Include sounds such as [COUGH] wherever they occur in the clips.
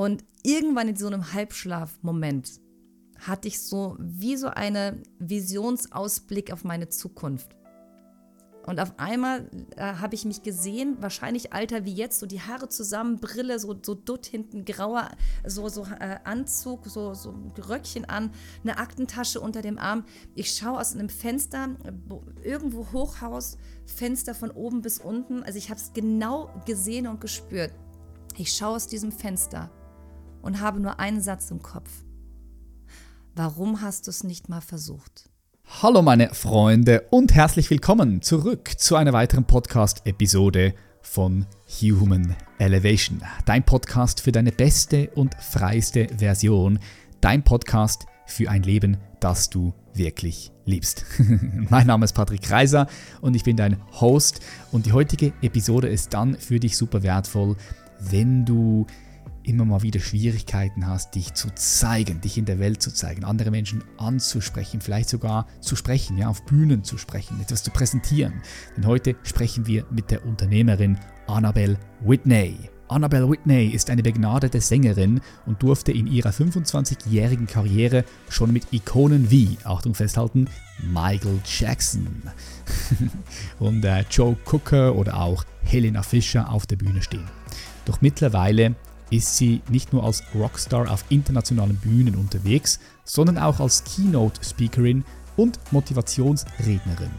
Und irgendwann in so einem Halbschlafmoment hatte ich so wie so eine Visionsausblick auf meine Zukunft. Und auf einmal äh, habe ich mich gesehen, wahrscheinlich alter wie jetzt, so die Haare zusammen, Brille, so, so dutt hinten, grauer, so, so äh, Anzug, so, so Röckchen an, eine Aktentasche unter dem Arm. Ich schaue aus einem Fenster, irgendwo Hochhaus, Fenster von oben bis unten. Also ich habe es genau gesehen und gespürt. Ich schaue aus diesem Fenster und habe nur einen Satz im Kopf. Warum hast du es nicht mal versucht? Hallo meine Freunde und herzlich willkommen zurück zu einer weiteren Podcast-Episode von Human Elevation. Dein Podcast für deine beste und freiste Version. Dein Podcast für ein Leben, das du wirklich liebst. [LAUGHS] mein Name ist Patrick Kreiser und ich bin dein Host und die heutige Episode ist dann für dich super wertvoll, wenn du immer mal wieder Schwierigkeiten hast, dich zu zeigen, dich in der Welt zu zeigen, andere Menschen anzusprechen, vielleicht sogar zu sprechen, ja, auf Bühnen zu sprechen, etwas zu präsentieren. Denn heute sprechen wir mit der Unternehmerin Annabelle Whitney. Annabelle Whitney ist eine begnadete Sängerin und durfte in ihrer 25-jährigen Karriere schon mit Ikonen wie, Achtung festhalten, Michael Jackson [LAUGHS] und äh, Joe Cooker oder auch Helena Fischer auf der Bühne stehen. Doch mittlerweile ist sie nicht nur als Rockstar auf internationalen Bühnen unterwegs, sondern auch als Keynote-Speakerin und Motivationsrednerin.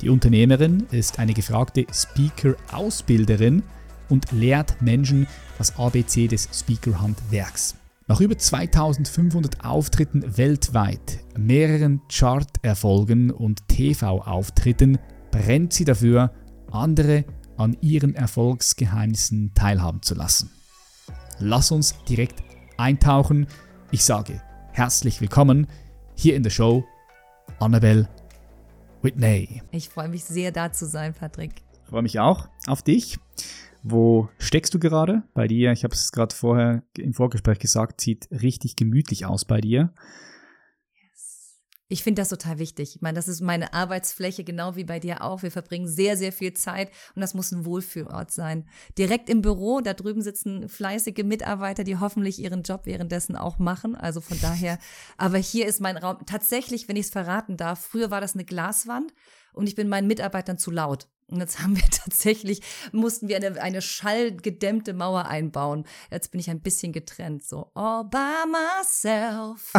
Die Unternehmerin ist eine gefragte Speaker-Ausbilderin und lehrt Menschen das ABC des Speaker-Handwerks. Nach über 2500 Auftritten weltweit, mehreren Chart-Erfolgen und TV-Auftritten brennt sie dafür, andere an ihren Erfolgsgeheimnissen teilhaben zu lassen lass uns direkt eintauchen. Ich sage herzlich willkommen hier in der Show, Annabelle Whitney. Ich freue mich sehr, da zu sein, Patrick. Ich freue mich auch auf dich. Wo steckst du gerade? Bei dir, ich habe es gerade vorher im Vorgespräch gesagt, sieht richtig gemütlich aus bei dir. Ich finde das total wichtig. Ich meine, das ist meine Arbeitsfläche, genau wie bei dir auch. Wir verbringen sehr, sehr viel Zeit und das muss ein Wohlfühlort sein. Direkt im Büro, da drüben sitzen fleißige Mitarbeiter, die hoffentlich ihren Job währenddessen auch machen. Also von daher, aber hier ist mein Raum. Tatsächlich, wenn ich es verraten darf, früher war das eine Glaswand und ich bin meinen Mitarbeitern zu laut. Und jetzt haben wir [LAUGHS] tatsächlich, mussten wir eine, eine schallgedämmte Mauer einbauen. Jetzt bin ich ein bisschen getrennt, so all by myself.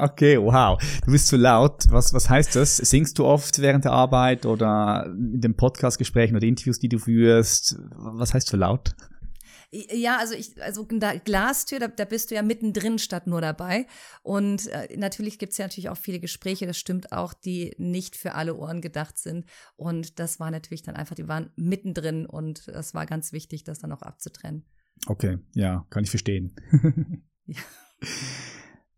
[LAUGHS] okay, wow. Du bist zu laut. Was, was heißt das? Singst du oft während der Arbeit oder in den Podcastgesprächen oder Interviews, die du führst? Was heißt zu laut? Ja, also ich, also da Glastür, da, da bist du ja mittendrin statt nur dabei. Und äh, natürlich gibt's ja natürlich auch viele Gespräche, das stimmt auch, die nicht für alle Ohren gedacht sind. Und das war natürlich dann einfach, die waren mittendrin und das war ganz wichtig, das dann auch abzutrennen. Okay, ja, kann ich verstehen. ja. [LAUGHS]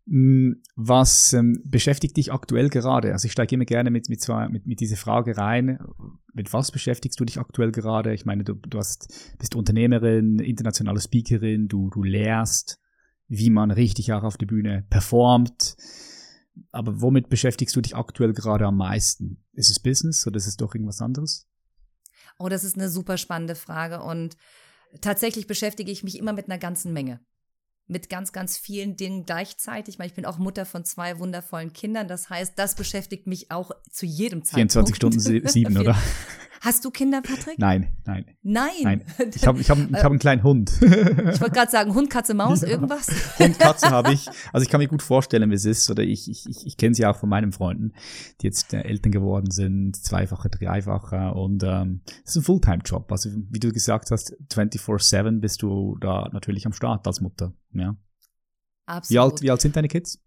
Hm, was ähm, beschäftigt dich aktuell gerade? Also ich steige immer gerne mit, mit, mit, mit dieser Frage rein. Mit was beschäftigst du dich aktuell gerade? Ich meine, du, du hast, bist Unternehmerin, internationale Speakerin, du, du lehrst, wie man richtig auch auf der Bühne performt. Aber womit beschäftigst du dich aktuell gerade am meisten? Ist es Business oder ist es doch irgendwas anderes? Oh, das ist eine super spannende Frage und tatsächlich beschäftige ich mich immer mit einer ganzen Menge mit ganz, ganz vielen Dingen gleichzeitig. Ich bin auch Mutter von zwei wundervollen Kindern. Das heißt, das beschäftiftigt mich auch zu jedem Zeitpunkt. 24 Stunden sieben, [LAUGHS] oder? Hast du Kinder, Patrick? Nein, nein. Nein. nein. Ich habe ich hab, ich hab einen kleinen Hund. ich wollte gerade sagen, Hund, Katze, Maus, ja. irgendwas. Hund, Katze habe ich. Also ich kann mir gut vorstellen, wie es ist. Oder ich, ich, ich, ich kenne sie auch von meinen Freunden, die jetzt äh, Eltern geworden sind, zweifache, dreifache. Und ähm, es ist ein Fulltime-Job. Also wie du gesagt hast, 24-7 bist du da natürlich am Start als Mutter. Ja. Absolut. Wie alt, wie alt sind deine Kids?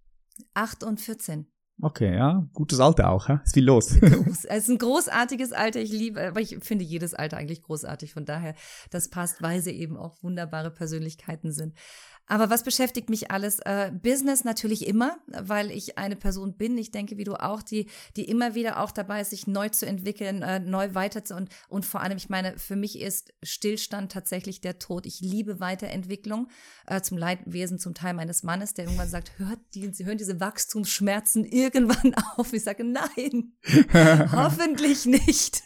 Acht und 14. Okay, ja, gutes Alter auch, hä? Ist viel los. [LAUGHS] es ist ein großartiges Alter, ich liebe, aber ich finde jedes Alter eigentlich großartig, von daher, das passt, weil sie eben auch wunderbare Persönlichkeiten sind. Aber was beschäftigt mich alles? Äh, Business natürlich immer, weil ich eine Person bin, ich denke, wie du auch, die, die immer wieder auch dabei ist, sich neu zu entwickeln, äh, neu weiter zu und, und vor allem, ich meine, für mich ist Stillstand tatsächlich der Tod. Ich liebe Weiterentwicklung äh, zum Leidwesen, zum Teil meines Mannes, der irgendwann sagt, hört die, sie hören diese Wachstumsschmerzen [LAUGHS] irgendwann auf. Ich sage, nein, [LAUGHS] hoffentlich nicht.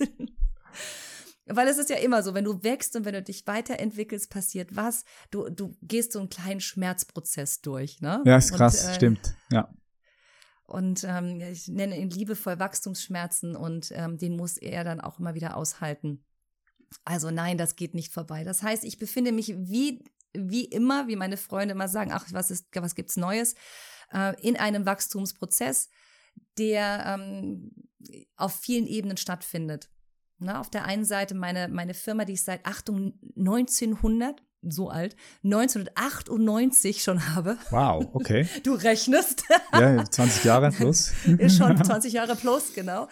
Weil es ist ja immer so, wenn du wächst und wenn du dich weiterentwickelst, passiert was. Du, du gehst so einen kleinen Schmerzprozess durch, ne? Ja, ist krass, und, äh, stimmt, ja. Und ähm, ich nenne ihn liebevoll Wachstumsschmerzen und ähm, den muss er dann auch immer wieder aushalten. Also nein, das geht nicht vorbei. Das heißt, ich befinde mich wie, wie immer, wie meine Freunde immer sagen, ach, was, ist, was gibt's Neues, äh, in einem Wachstumsprozess, der ähm, auf vielen Ebenen stattfindet. Na, auf der einen Seite meine, meine Firma, die ich seit Achtung 1900 so alt, 1998 schon habe. Wow, okay. [LAUGHS] Du rechnest. Ja, 20 Jahre plus. Ist schon [LAUGHS] 20 Jahre plus, genau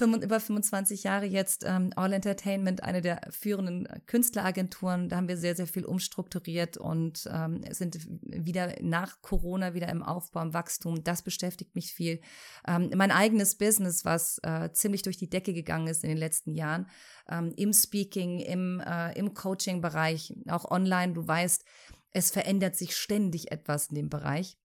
über 25 Jahre jetzt ähm, All Entertainment, eine der führenden Künstleragenturen. Da haben wir sehr, sehr viel umstrukturiert und ähm, sind wieder nach Corona wieder im Aufbau, im Wachstum. Das beschäftigt mich viel. Ähm, mein eigenes Business, was äh, ziemlich durch die Decke gegangen ist in den letzten Jahren, ähm, im Speaking, im, äh, im Coaching-Bereich, auch online. Du weißt, es verändert sich ständig etwas in dem Bereich.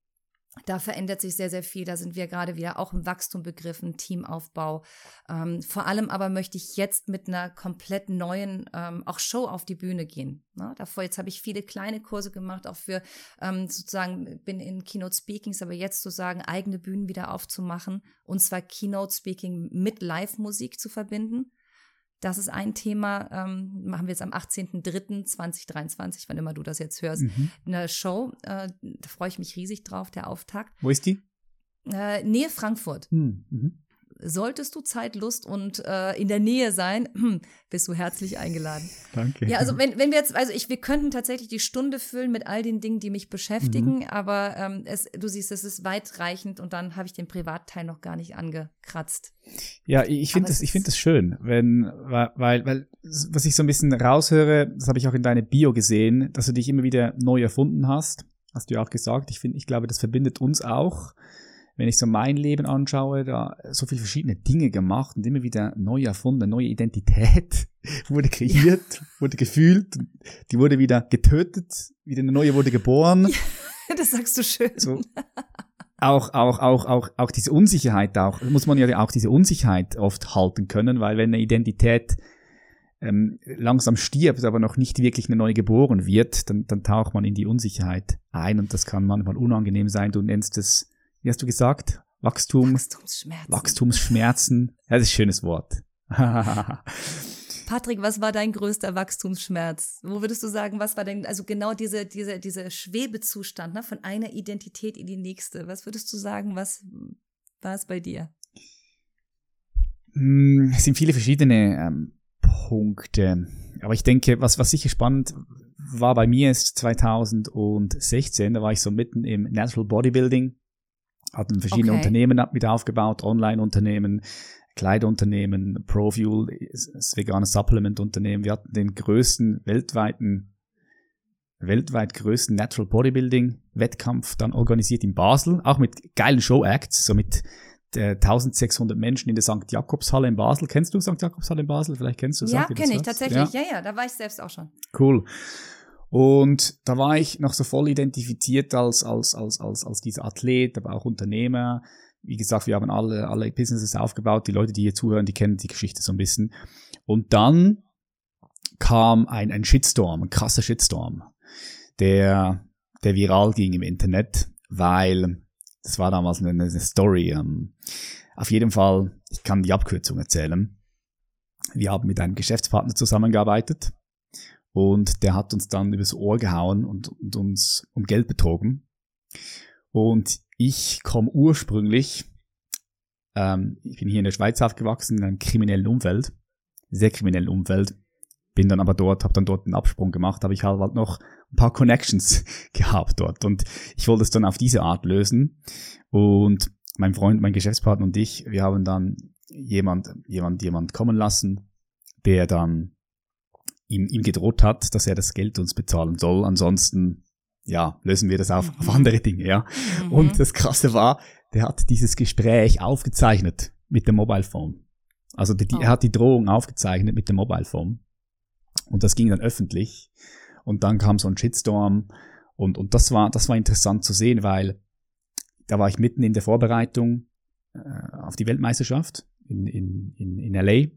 Da verändert sich sehr, sehr viel. Da sind wir gerade wieder auch im Wachstum begriffen, Teamaufbau. Ähm, vor allem aber möchte ich jetzt mit einer komplett neuen ähm, auch Show auf die Bühne gehen. Ne? Davor jetzt habe ich viele kleine Kurse gemacht, auch für ähm, sozusagen bin in Keynote Speakings, aber jetzt sozusagen eigene Bühnen wieder aufzumachen und zwar Keynote Speaking mit Live-Musik zu verbinden. Das ist ein Thema, ähm, machen wir jetzt am 18.03.2023, wann immer du das jetzt hörst, mhm. eine Show. Äh, da freue ich mich riesig drauf, der Auftakt. Wo ist die? Äh, Nähe Frankfurt. Mhm. Solltest du Zeit, Lust und äh, in der Nähe sein, [CLEARS THROAT] bist du herzlich eingeladen. Danke. Ja, also wenn, wenn wir jetzt, also ich, wir könnten tatsächlich die Stunde füllen mit all den Dingen, die mich beschäftigen, mhm. aber ähm, es, du siehst, es ist weitreichend und dann habe ich den Privatteil noch gar nicht angekratzt. Ja, ich finde das, ich finde das schön, wenn, weil, weil, was ich so ein bisschen raushöre, das habe ich auch in deiner Bio gesehen, dass du dich immer wieder neu erfunden hast. Hast du ja auch gesagt. Ich finde, ich glaube, das verbindet uns auch wenn ich so mein Leben anschaue, da so viele verschiedene Dinge gemacht und immer wieder neu erfunden, neue Identität [LAUGHS] wurde kreiert, ja. wurde gefühlt, die wurde wieder getötet, wieder eine neue wurde geboren. Ja, [LAUGHS] das sagst du schön. So. Auch, auch, auch, auch, auch diese Unsicherheit auch, muss man ja auch diese Unsicherheit oft halten können, weil wenn eine Identität ähm, langsam stirbt, aber noch nicht wirklich eine neue geboren wird, dann, dann taucht man in die Unsicherheit ein und das kann manchmal unangenehm sein. Du nennst es wie hast du gesagt? Wachstum. Wachstumsschmerzen. Wachstumsschmerzen. Das ist ein schönes Wort. [LAUGHS] Patrick, was war dein größter Wachstumsschmerz? Wo würdest du sagen, was war denn, also genau diese, diese, diese Schwebezustand, ne, von einer Identität in die nächste. Was würdest du sagen, was war es bei dir? Hm, es sind viele verschiedene ähm, Punkte. Aber ich denke, was, was sicher spannend war bei mir ist 2016, da war ich so mitten im Natural Bodybuilding hatten verschiedene okay. Unternehmen mit aufgebaut, Online-Unternehmen, Kleiderunternehmen, ProFuel, das vegane Supplement-Unternehmen. Wir hatten den größten weltweiten, weltweit größten Natural Bodybuilding Wettkampf dann organisiert in Basel, auch mit geilen Show-Acts, so mit 1600 äh, Menschen in der St. Jakobshalle in Basel. Kennst du St. Jakobshalle in Basel? Vielleicht kennst du Ja, kenne ich tatsächlich. Ja? ja, ja, da war ich selbst auch schon. Cool. Und da war ich noch so voll identifiziert als, als, als, als, als dieser Athlet, aber auch Unternehmer. Wie gesagt, wir haben alle, alle Businesses aufgebaut. Die Leute, die hier zuhören, die kennen die Geschichte so ein bisschen. Und dann kam ein, ein Shitstorm, ein krasser Shitstorm, der, der viral ging im Internet, weil das war damals eine, eine Story. Ähm, auf jeden Fall, ich kann die Abkürzung erzählen. Wir haben mit einem Geschäftspartner zusammengearbeitet und der hat uns dann übers Ohr gehauen und, und uns um Geld betrogen. Und ich komme ursprünglich, ähm, ich bin hier in der Schweiz aufgewachsen, in einem kriminellen Umfeld, sehr kriminellen Umfeld, bin dann aber dort, habe dann dort einen Absprung gemacht, habe ich halt noch ein paar Connections [LAUGHS] gehabt dort. Und ich wollte es dann auf diese Art lösen. Und mein Freund, mein Geschäftspartner und ich, wir haben dann jemand, jemand, jemand kommen lassen, der dann ihm, ihm gedroht hat, dass er das Geld uns bezahlen soll. Ansonsten, ja, lösen wir das auf, auf mhm. andere Dinge, ja. Mhm. Und das Krasse war, der hat dieses Gespräch aufgezeichnet mit dem Mobile Phone. Also die, oh. er hat die Drohung aufgezeichnet mit dem Mobile Phone. Und das ging dann öffentlich. Und dann kam so ein Shitstorm. Und, und das war, das war interessant zu sehen, weil da war ich mitten in der Vorbereitung äh, auf die Weltmeisterschaft in, in, in, in LA.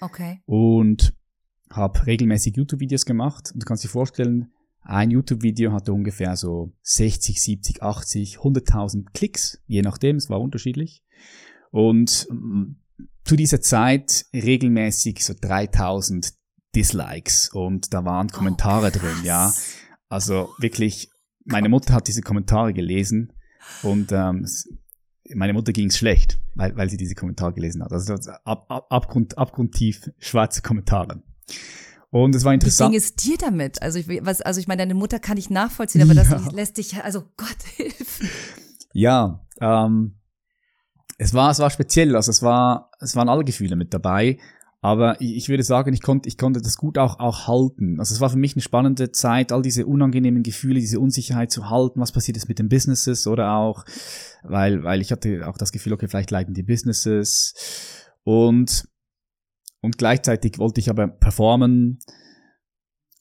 Okay. Und habe regelmäßig YouTube-Videos gemacht und du kannst dir vorstellen, ein YouTube-Video hatte ungefähr so 60, 70, 80, 100.000 Klicks, je nachdem, es war unterschiedlich. Und mm, zu dieser Zeit regelmäßig so 3000 Dislikes und da waren Kommentare oh, drin, ja. Also wirklich, meine Mutter hat diese Kommentare gelesen und ähm, meine Mutter ging es schlecht, weil, weil sie diese Kommentare gelesen hat. Also ab, ab, abgrund, abgrundtief schwarze Kommentare. Und es war interessant. Wie ging es dir damit? Also ich, was, also ich meine, deine Mutter kann ich nachvollziehen, aber [LAUGHS] ja. das lässt dich, also Gott [LAUGHS] hilf. Ja, ähm, es war, es war speziell, also es war, es waren alle Gefühle mit dabei. Aber ich, ich würde sagen, ich konnte, ich konnte das gut auch, auch halten. Also es war für mich eine spannende Zeit, all diese unangenehmen Gefühle, diese Unsicherheit zu halten. Was passiert jetzt mit den Businesses oder auch, weil, weil ich hatte auch das Gefühl, okay, vielleicht leiden die Businesses. Und und gleichzeitig wollte ich aber performen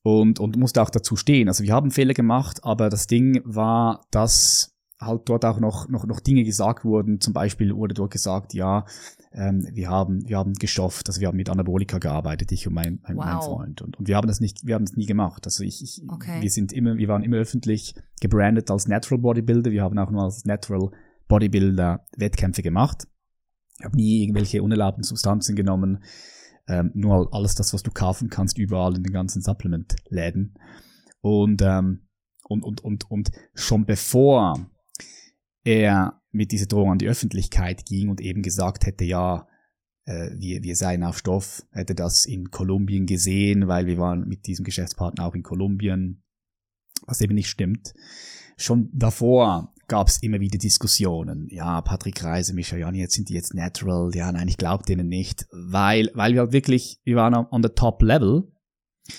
und, und musste auch dazu stehen. Also wir haben Fehler gemacht, aber das Ding war, dass halt dort auch noch, noch, noch Dinge gesagt wurden. Zum Beispiel wurde dort gesagt, ja, ähm, wir haben, wir haben geschafft, also wir haben mit Anabolika gearbeitet, ich und mein, mein, wow. mein Freund. Und, und wir haben das nicht, wir haben das nie gemacht. Also ich, ich okay. wir sind immer, wir waren immer öffentlich gebrandet als Natural Bodybuilder. Wir haben auch nur als Natural Bodybuilder Wettkämpfe gemacht. Ich habe nie irgendwelche unerlaubten Substanzen genommen ähm, nur alles das, was du kaufen kannst, überall in den ganzen Supplement-Läden. Und, ähm, und, und, und, und schon bevor er mit dieser Drohung an die Öffentlichkeit ging und eben gesagt hätte, ja, äh, wir, wir seien auf Stoff, hätte das in Kolumbien gesehen, weil wir waren mit diesem Geschäftspartner auch in Kolumbien, was eben nicht stimmt. Schon davor gab es immer wieder Diskussionen. Ja, Patrick Reise, Michael Jani, jetzt sind die jetzt natural. Ja, nein, ich glaube denen nicht, weil, weil wir halt wirklich, wir waren on the top level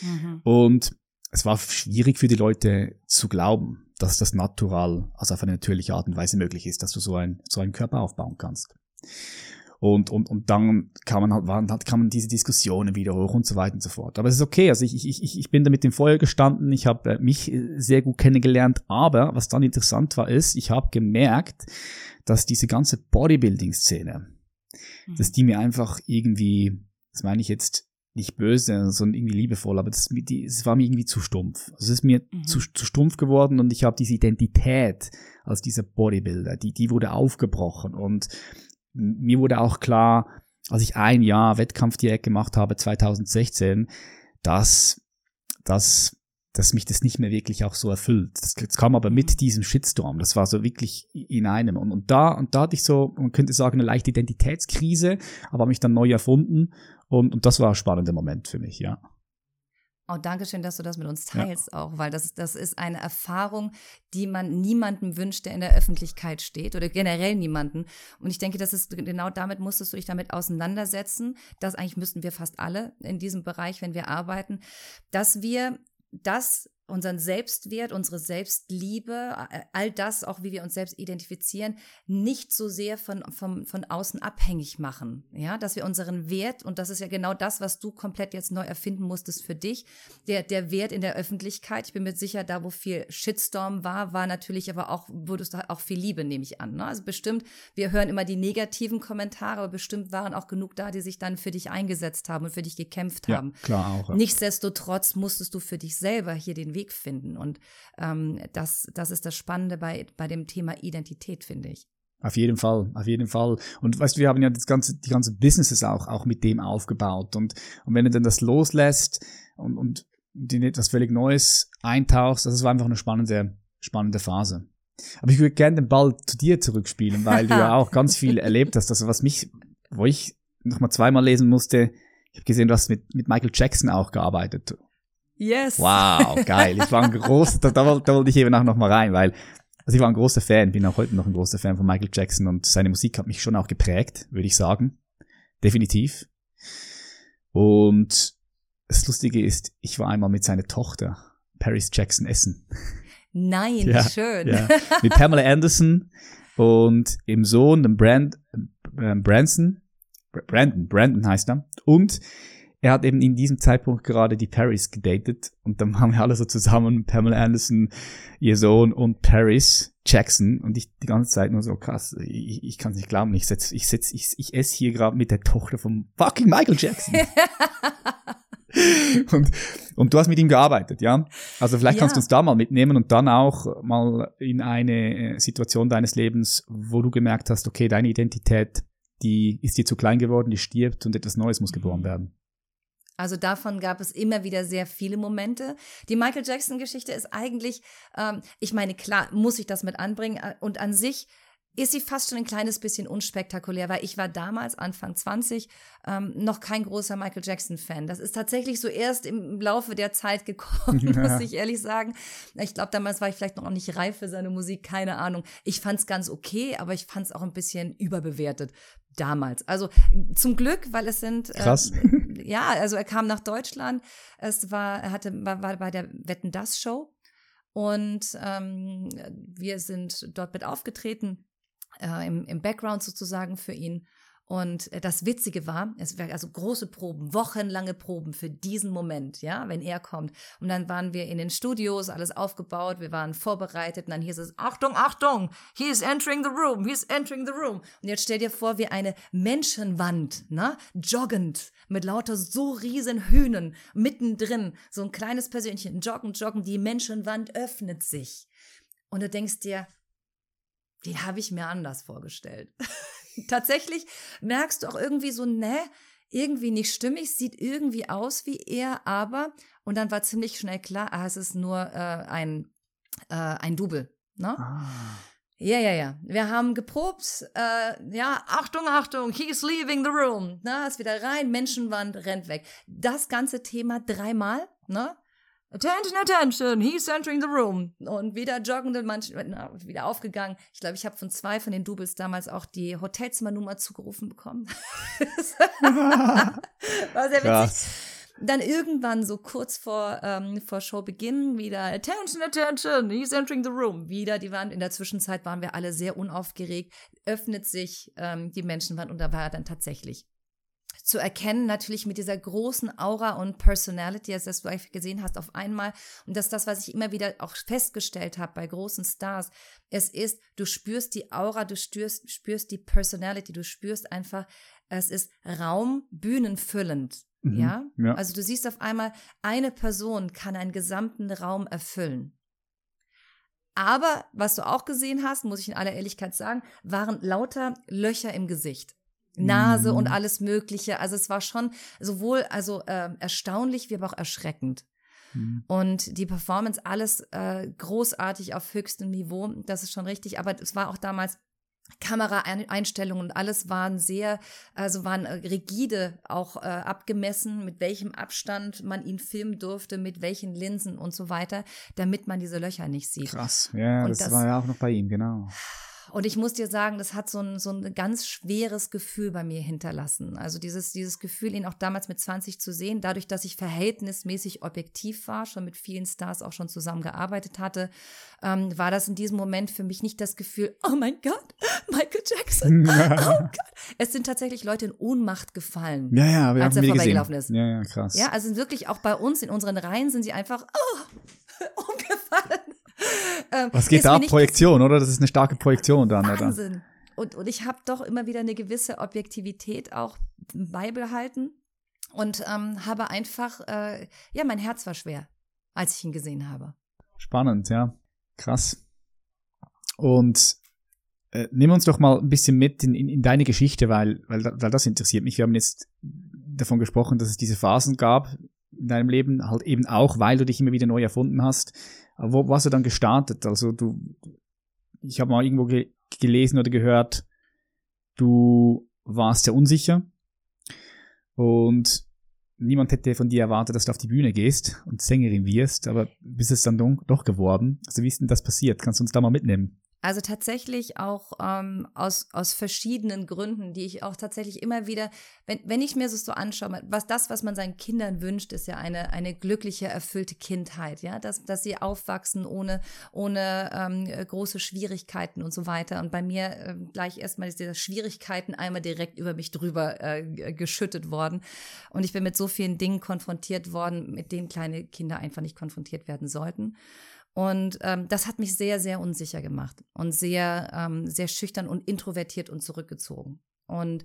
mhm. und es war schwierig für die Leute zu glauben, dass das natural, also auf eine natürliche Art und Weise möglich ist, dass du so, ein, so einen Körper aufbauen kannst. Und, und, und dann kann man halt, waren, kann man diese Diskussionen wieder hoch und so weiter und so fort. Aber es ist okay. Also ich, ich, ich, ich bin da mit dem Feuer gestanden. Ich habe äh, mich äh, sehr gut kennengelernt. Aber was dann interessant war, ist, ich habe gemerkt, dass diese ganze Bodybuilding-Szene, mhm. dass die mir einfach irgendwie, das meine ich jetzt nicht böse, sondern irgendwie liebevoll, aber das, die, es war mir irgendwie zu stumpf. Also es ist mir mhm. zu, zu stumpf geworden und ich habe diese Identität als dieser Bodybuilder, die, die wurde aufgebrochen und mir wurde auch klar, als ich ein Jahr Wettkampfdiät gemacht habe, 2016, dass, dass, dass mich das nicht mehr wirklich auch so erfüllt. Das, das kam aber mit mhm. diesem Shitstorm. Das war so wirklich in einem. Und, und da, und da hatte ich so, man könnte sagen, eine leichte Identitätskrise, aber mich dann neu erfunden. Und, und das war ein spannender Moment für mich, ja. Oh, danke schön, dass du das mit uns teilst ja. auch, weil das, das ist eine Erfahrung, die man niemandem wünscht, der in der Öffentlichkeit steht oder generell niemanden. Und ich denke, das ist genau damit musstest du dich damit auseinandersetzen. Das eigentlich müssten wir fast alle in diesem Bereich, wenn wir arbeiten, dass wir das unseren Selbstwert, unsere Selbstliebe, all das, auch wie wir uns selbst identifizieren, nicht so sehr von, von, von außen abhängig machen. Ja, dass wir unseren Wert, und das ist ja genau das, was du komplett jetzt neu erfinden musstest für dich, der, der Wert in der Öffentlichkeit. Ich bin mir sicher, da wo viel Shitstorm war, war natürlich aber auch, wurdest du auch viel Liebe, nehme ich an. Ne? Also bestimmt, wir hören immer die negativen Kommentare, aber bestimmt waren auch genug da, die sich dann für dich eingesetzt haben und für dich gekämpft ja, haben. Klar auch. Ja. Nichtsdestotrotz musstest du für dich selber hier den Weg Weg finden. Und ähm, das, das ist das Spannende bei, bei dem Thema Identität, finde ich. Auf jeden Fall, auf jeden Fall. Und weißt du, wir haben ja das ganze, die ganze Businesses auch, auch mit dem aufgebaut. Und, und wenn du dann das loslässt und, und in etwas völlig Neues eintauchst, das war einfach eine spannende, spannende Phase. Aber ich würde gerne den Ball zu dir zurückspielen, weil du ja [LAUGHS] auch ganz viel erlebt hast. Also was mich, wo ich nochmal zweimal lesen musste, ich habe gesehen, du hast mit, mit Michael Jackson auch gearbeitet. Yes. Wow, geil. Ich war ein großer, da, da, da wollte ich eben auch noch mal rein, weil also ich war ein großer Fan, bin auch heute noch ein großer Fan von Michael Jackson und seine Musik hat mich schon auch geprägt, würde ich sagen. Definitiv. Und das Lustige ist, ich war einmal mit seiner Tochter, Paris Jackson, essen. Nein, ja, schön. Ja. Mit Pamela Anderson und im Sohn, dem Brand, äh, Branson, Brandon, Brandon heißt er. Und er hat eben in diesem Zeitpunkt gerade die Paris gedatet und dann waren wir alle so zusammen, Pamela Anderson, ihr Sohn und Paris Jackson und ich die ganze Zeit nur so krass, ich, ich kann es nicht glauben, ich setz, ich setz, ich, ich esse hier gerade mit der Tochter vom fucking Michael Jackson. [LAUGHS] und, und du hast mit ihm gearbeitet, ja? Also vielleicht Ja. kannst du uns da mal mitnehmen und dann auch mal in eine äh, Situation deines Lebens, wo du gemerkt hast, okay, deine Identität, die ist dir zu klein geworden, die stirbt und etwas Neues muss geboren werden. Also davon gab es immer wieder sehr viele Momente. Die Michael Jackson-Geschichte ist eigentlich, ähm, ich meine, klar, muss ich das mit anbringen. äh, Und an sich ist sie fast schon ein kleines bisschen unspektakulär, weil ich war damals, Anfang 20, ähm, noch kein großer Michael Jackson-Fan. Das ist tatsächlich so erst im Laufe der Zeit gekommen, Ja. [LAUGHS] [LAUGHS] muss ich ehrlich sagen. Ich glaube, damals war ich vielleicht noch nicht reif für seine Musik, keine Ahnung. Ich fand es ganz okay, aber ich fand es auch ein bisschen überbewertet damals. Also zum Glück, weil es sind äh, Krass. [LAUGHS] ja, also er kam nach Deutschland. Es war, er hatte, war, war bei der Wetten das Show und ähm, wir sind dort mit aufgetreten äh, im, im Background sozusagen für ihn. Und äh, das Witzige war, es war also große Proben, wochenlange Proben für diesen Moment, ja, wenn er kommt. Und dann waren wir in den Studios, alles aufgebaut, wir waren vorbereitet und dann hieß es, Achtung, Achtung, he is entering the room, he is entering the room. Und jetzt stell dir vor, wie eine Menschenwand, ne, joggend, mit lauter so riesen Hühnen mittendrin, so ein kleines Persönchen, joggen, joggen, die Menschenwand öffnet sich. Und du denkst dir, den habe ich mir anders vorgestellt. [LAUGHS] Tatsächlich merkst du auch irgendwie so, ne, irgendwie nicht stimmig, sieht irgendwie aus wie er, aber, und dann war ziemlich schnell klar, ah, es ist nur äh, ein, äh, ein Double. Ne? Ah. Ja, ja, ja. Wir haben geprobt. Äh, ja, Achtung, Achtung, he's leaving the room. Na, ist wieder rein, Menschenwand rennt weg. Das ganze Thema dreimal, ne? Attention, attention, he's entering the room. Und wieder joggende Menschen, wieder aufgegangen. Ich glaube, ich habe von zwei von den Doubles damals auch die Hotelzimmernummer zugerufen bekommen. [LAUGHS] War sehr witzig. Krass. Dann irgendwann so kurz vor, ähm, vor Showbeginn wieder Attention, attention, he's entering the room. Wieder die Wand. In der Zwischenzeit waren wir alle sehr unaufgeregt. Öffnet sich ähm, die Menschenwand und da war er dann tatsächlich zu erkennen, natürlich mit dieser großen Aura und Personality, als das du gesehen hast, auf einmal. Und das ist das, was ich immer wieder auch festgestellt habe bei großen Stars. Es ist, du spürst die Aura, du spürst, spürst die Personality, du spürst einfach, es ist Raum, bühnenfüllend. Mhm, Ja? ja. Also du siehst auf einmal, eine Person kann einen gesamten Raum erfüllen. Aber was du auch gesehen hast, muss ich in aller Ehrlichkeit sagen, waren lauter Löcher im Gesicht. Nase Mhm. und alles Mögliche. Also es war schon sowohl also äh, erstaunlich wie aber auch erschreckend. Mhm. Und die Performance, alles äh, großartig auf höchstem Niveau, das ist schon richtig. Aber es war auch damals Kameraeinstellungen und alles waren sehr, also waren äh, rigide auch äh, abgemessen, mit welchem Abstand man ihn filmen durfte, mit welchen Linsen und so weiter, damit man diese Löcher nicht sieht. Krass. Ja, das, das- war ja auch noch bei ihm, genau. Und ich muss dir sagen, das hat so ein, so ein ganz schweres Gefühl bei mir hinterlassen. Also dieses, dieses Gefühl, ihn auch damals mit 20 zu sehen, dadurch, dass ich verhältnismäßig objektiv war, schon mit vielen Stars auch schon zusammengearbeitet hatte, ähm, war das in diesem Moment für mich nicht das Gefühl, oh mein Gott, Michael Jackson, [LAUGHS] oh Gott. Es sind tatsächlich Leute in Ohnmacht gefallen. Ja, ja, wir Als haben er gesehen. vorbeigelaufen ist. Ja, ja, krass. Ja, also wirklich auch bei uns in unseren Reihen sind sie einfach oh, [LAUGHS] umgefallen. [LAUGHS] Ähm, Was geht da ab? Projektion, oder? Das ist eine starke Projektion dann, oder? Wahnsinn. Und, und ich habe doch immer wieder eine gewisse Objektivität auch beibehalten und ähm, habe einfach, äh, ja, mein Herz war schwer, als ich ihn gesehen habe. Spannend, ja. Krass. Und äh, nimm uns doch mal ein bisschen mit in, in, in deine Geschichte, weil, weil, weil das interessiert mich. Wir haben jetzt davon gesprochen, dass es diese Phasen gab in deinem Leben, halt eben auch, weil du dich immer wieder neu erfunden hast. Wo, hast du dann gestartet? Also du, ich habe mal irgendwo ge gelesen oder gehört, du warst sehr unsicher und niemand hätte von dir erwartet, dass du auf die Bühne gehst und Sängerin wirst, aber bist es dann doch geworden. Also wie ist denn das passiert? Kannst du uns da mal mitnehmen? Also tatsächlich auch ähm, aus, aus verschiedenen Gründen, die ich auch tatsächlich immer wieder, wenn, wenn ich mir das so anschaue, was das, was man seinen Kindern wünscht, ist ja eine, eine glückliche, erfüllte Kindheit, ja, dass, dass sie aufwachsen ohne, ohne ähm, äh, große Schwierigkeiten und so weiter. Und bei mir ähm, gleich erstmal diese Schwierigkeiten einmal direkt über mich drüber äh, g- geschüttet worden. Und ich bin mit so vielen Dingen konfrontiert worden, mit denen kleine Kinder einfach nicht konfrontiert werden sollten. Und ähm, das hat mich sehr, sehr unsicher gemacht und sehr, ähm, sehr schüchtern und introvertiert und zurückgezogen. Und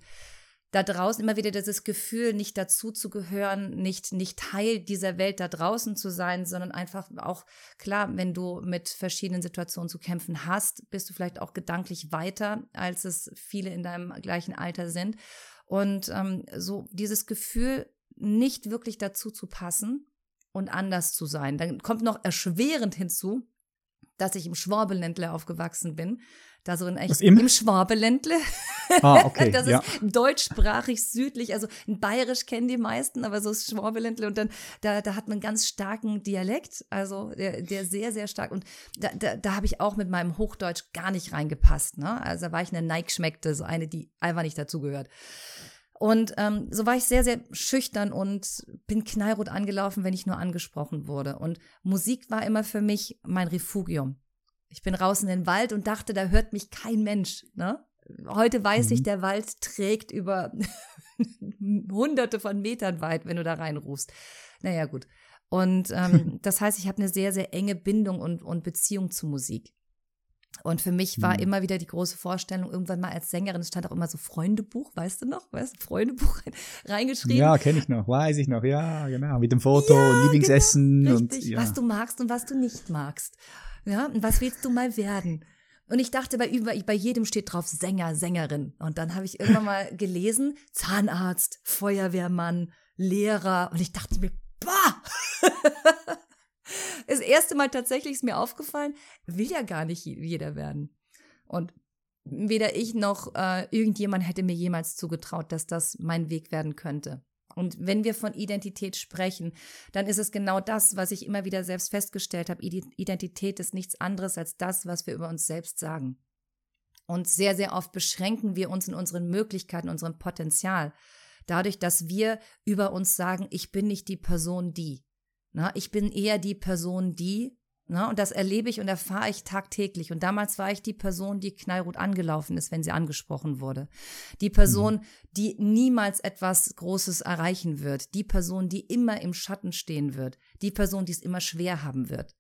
da draußen immer wieder dieses Gefühl, nicht dazu zu gehören, nicht, nicht Teil dieser Welt da draußen zu sein, sondern einfach auch, klar, wenn du mit verschiedenen Situationen zu kämpfen hast, bist du vielleicht auch gedanklich weiter, als es viele in deinem gleichen Alter sind. Und ähm, so dieses Gefühl, nicht wirklich dazu zu passen und anders zu sein. Dann kommt noch erschwerend hinzu, dass ich im Schwabeländle aufgewachsen bin. Da so in echt im? im Schwabeländle. Ah, okay. [LAUGHS] das ja. ist deutschsprachig südlich, also in Bayerisch kennen die meisten, aber so ist Schwabeländle und dann, da, da hat man ganz starken Dialekt, also der, der sehr, sehr stark und da, da, da habe ich auch mit meinem Hochdeutsch gar nicht reingepasst, ne? Also da war ich eine Neigschmeckte, so eine, die einfach nicht dazugehört. Und ähm, so war ich sehr, sehr schüchtern und bin knallrot angelaufen, wenn ich nur angesprochen wurde. Und Musik war immer für mich mein Refugium. Ich bin raus in den Wald und dachte, da hört mich kein Mensch. Ne? Heute weiß mhm. ich, der Wald trägt über [LAUGHS] hunderte von Metern weit, wenn du da reinrufst. Naja, gut. Und ähm, [LAUGHS] das heißt, ich habe eine sehr, sehr enge Bindung und, und Beziehung zu Musik. Und für mich war mhm. immer wieder die große Vorstellung, irgendwann mal als Sängerin, es stand auch immer so Freundebuch, weißt du noch, weißt du, Freundebuch [LAUGHS] reingeschrieben. Ja, kenne ich noch, weiß ich noch, ja, genau, mit dem Foto ja, und Lieblingsessen genau, und ja. was du magst und was du nicht magst. Ja, und was willst du mal werden? Und ich dachte, bei, über, bei jedem steht drauf Sänger, Sängerin. Und dann habe ich irgendwann mal gelesen, Zahnarzt, Feuerwehrmann, Lehrer. Und ich dachte mir, bah! [LAUGHS] [LAUGHS] das erste Mal tatsächlich ist mir aufgefallen, will ja gar nicht jeder werden. Und weder ich noch äh, irgendjemand hätte mir jemals zugetraut, dass das mein Weg werden könnte. Und wenn wir von Identität sprechen, dann ist es genau das, was ich immer wieder selbst festgestellt habe. Identität ist nichts anderes als das, was wir über uns selbst sagen. Und sehr, sehr oft beschränken wir uns in unseren Möglichkeiten, unserem Potenzial. Dadurch, dass wir über uns sagen, ich bin nicht die Person, die. Na, ich bin eher die Person, die, na, und das erlebe ich und erfahre ich tagtäglich. Und damals war ich die Person, die knallrot angelaufen ist, wenn sie angesprochen wurde. Die Person, mhm. die niemals etwas Großes erreichen wird. Die Person, die immer im Schatten stehen wird. Die Person, die es immer schwer haben wird.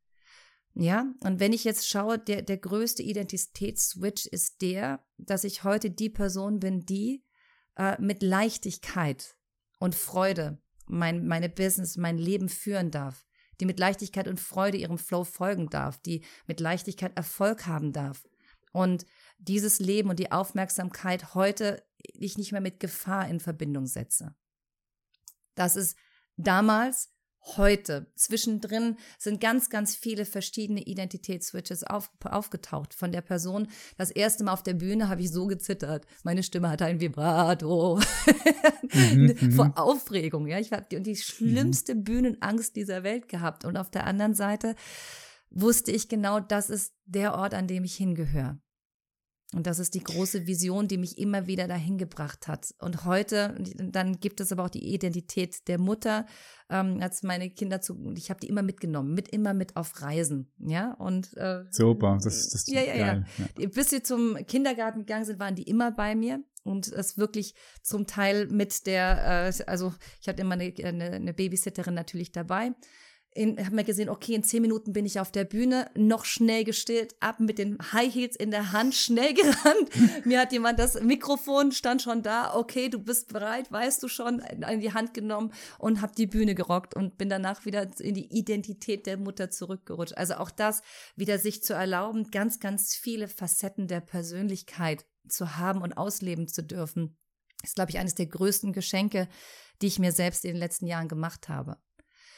Ja, und wenn ich jetzt schaue, der, der größte Identitätsswitch ist der, dass ich heute die Person bin, die äh, mit Leichtigkeit und Freude mein, meine Business, mein Leben führen darf, die mit Leichtigkeit und Freude ihrem Flow folgen darf, die mit Leichtigkeit Erfolg haben darf. Und dieses Leben und die Aufmerksamkeit heute ich nicht mehr mit Gefahr in Verbindung setze. Das ist damals heute. Zwischendrin sind ganz, ganz viele verschiedene Identitätsswitches auf, aufgetaucht. Von der Person, das erste Mal auf der Bühne habe ich so gezittert. Meine Stimme hatte ein Vibrato. Mhm, [LAUGHS] mhm, Vor Aufregung, ja. Ich habe die, die schlimmste mhm. Bühnenangst dieser Welt gehabt. Und auf der anderen Seite wusste ich genau, das ist der Ort, an dem ich hingehöre. Und das ist die große Vision, die mich immer wieder dahin gebracht hat. Und heute, dann gibt es aber auch die Identität der Mutter, ähm, als meine Kinder zu, ich habe die immer mitgenommen, mit immer mit auf Reisen, ja. Und äh, super, das, das ist ja, ja, geil. ja. Bis sie zum Kindergarten gegangen sind, waren die immer bei mir und es wirklich zum Teil mit der, äh, also ich hatte immer eine, eine, eine Babysitterin natürlich dabei habe mir gesehen, okay, in zehn Minuten bin ich auf der Bühne, noch schnell gestillt, ab mit den High Heels in der Hand, schnell [LAUGHS] gerannt. Mir hat jemand das Mikrofon, stand schon da, okay, du bist bereit, weißt du schon, in die Hand genommen und habe die Bühne gerockt und bin danach wieder in die Identität der Mutter zurückgerutscht. Also auch das wieder sich zu erlauben, ganz, ganz viele Facetten der Persönlichkeit zu haben und ausleben zu dürfen, ist, glaube ich, eines der größten Geschenke, die ich mir selbst in den letzten Jahren gemacht habe.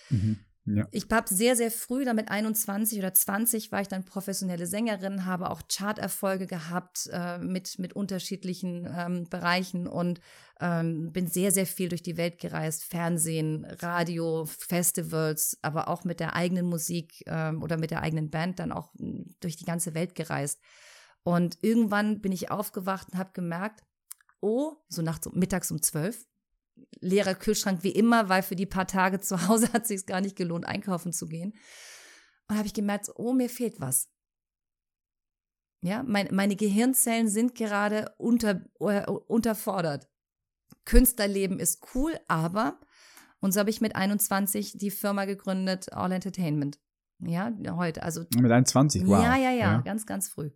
Mhm. Ja. Ich habe sehr, sehr früh, damit 21 oder 20, war ich dann professionelle Sängerin, habe auch Charterfolge gehabt äh, mit, mit unterschiedlichen ähm, Bereichen und ähm, bin sehr, sehr viel durch die Welt gereist. Fernsehen, Radio, Festivals, aber auch mit der eigenen Musik ähm, oder mit der eigenen Band dann auch hm, durch die ganze Welt gereist. Und irgendwann bin ich aufgewacht und habe gemerkt, oh, so nachts, mittags um zwölf, leerer Kühlschrank wie immer, weil für die paar Tage zu Hause [LAUGHS] hat es sich gar nicht gelohnt, einkaufen zu gehen. Und habe ich gemerkt, oh, mir fehlt was. Ja, mein, meine Gehirnzellen sind gerade unter, uh, unterfordert. Künstlerleben ist cool, aber, und so habe ich mit 21 die Firma gegründet, All Entertainment. Ja, heute, also. Mit 21, wow. Ja, ja, ja, ja, ganz, ganz früh.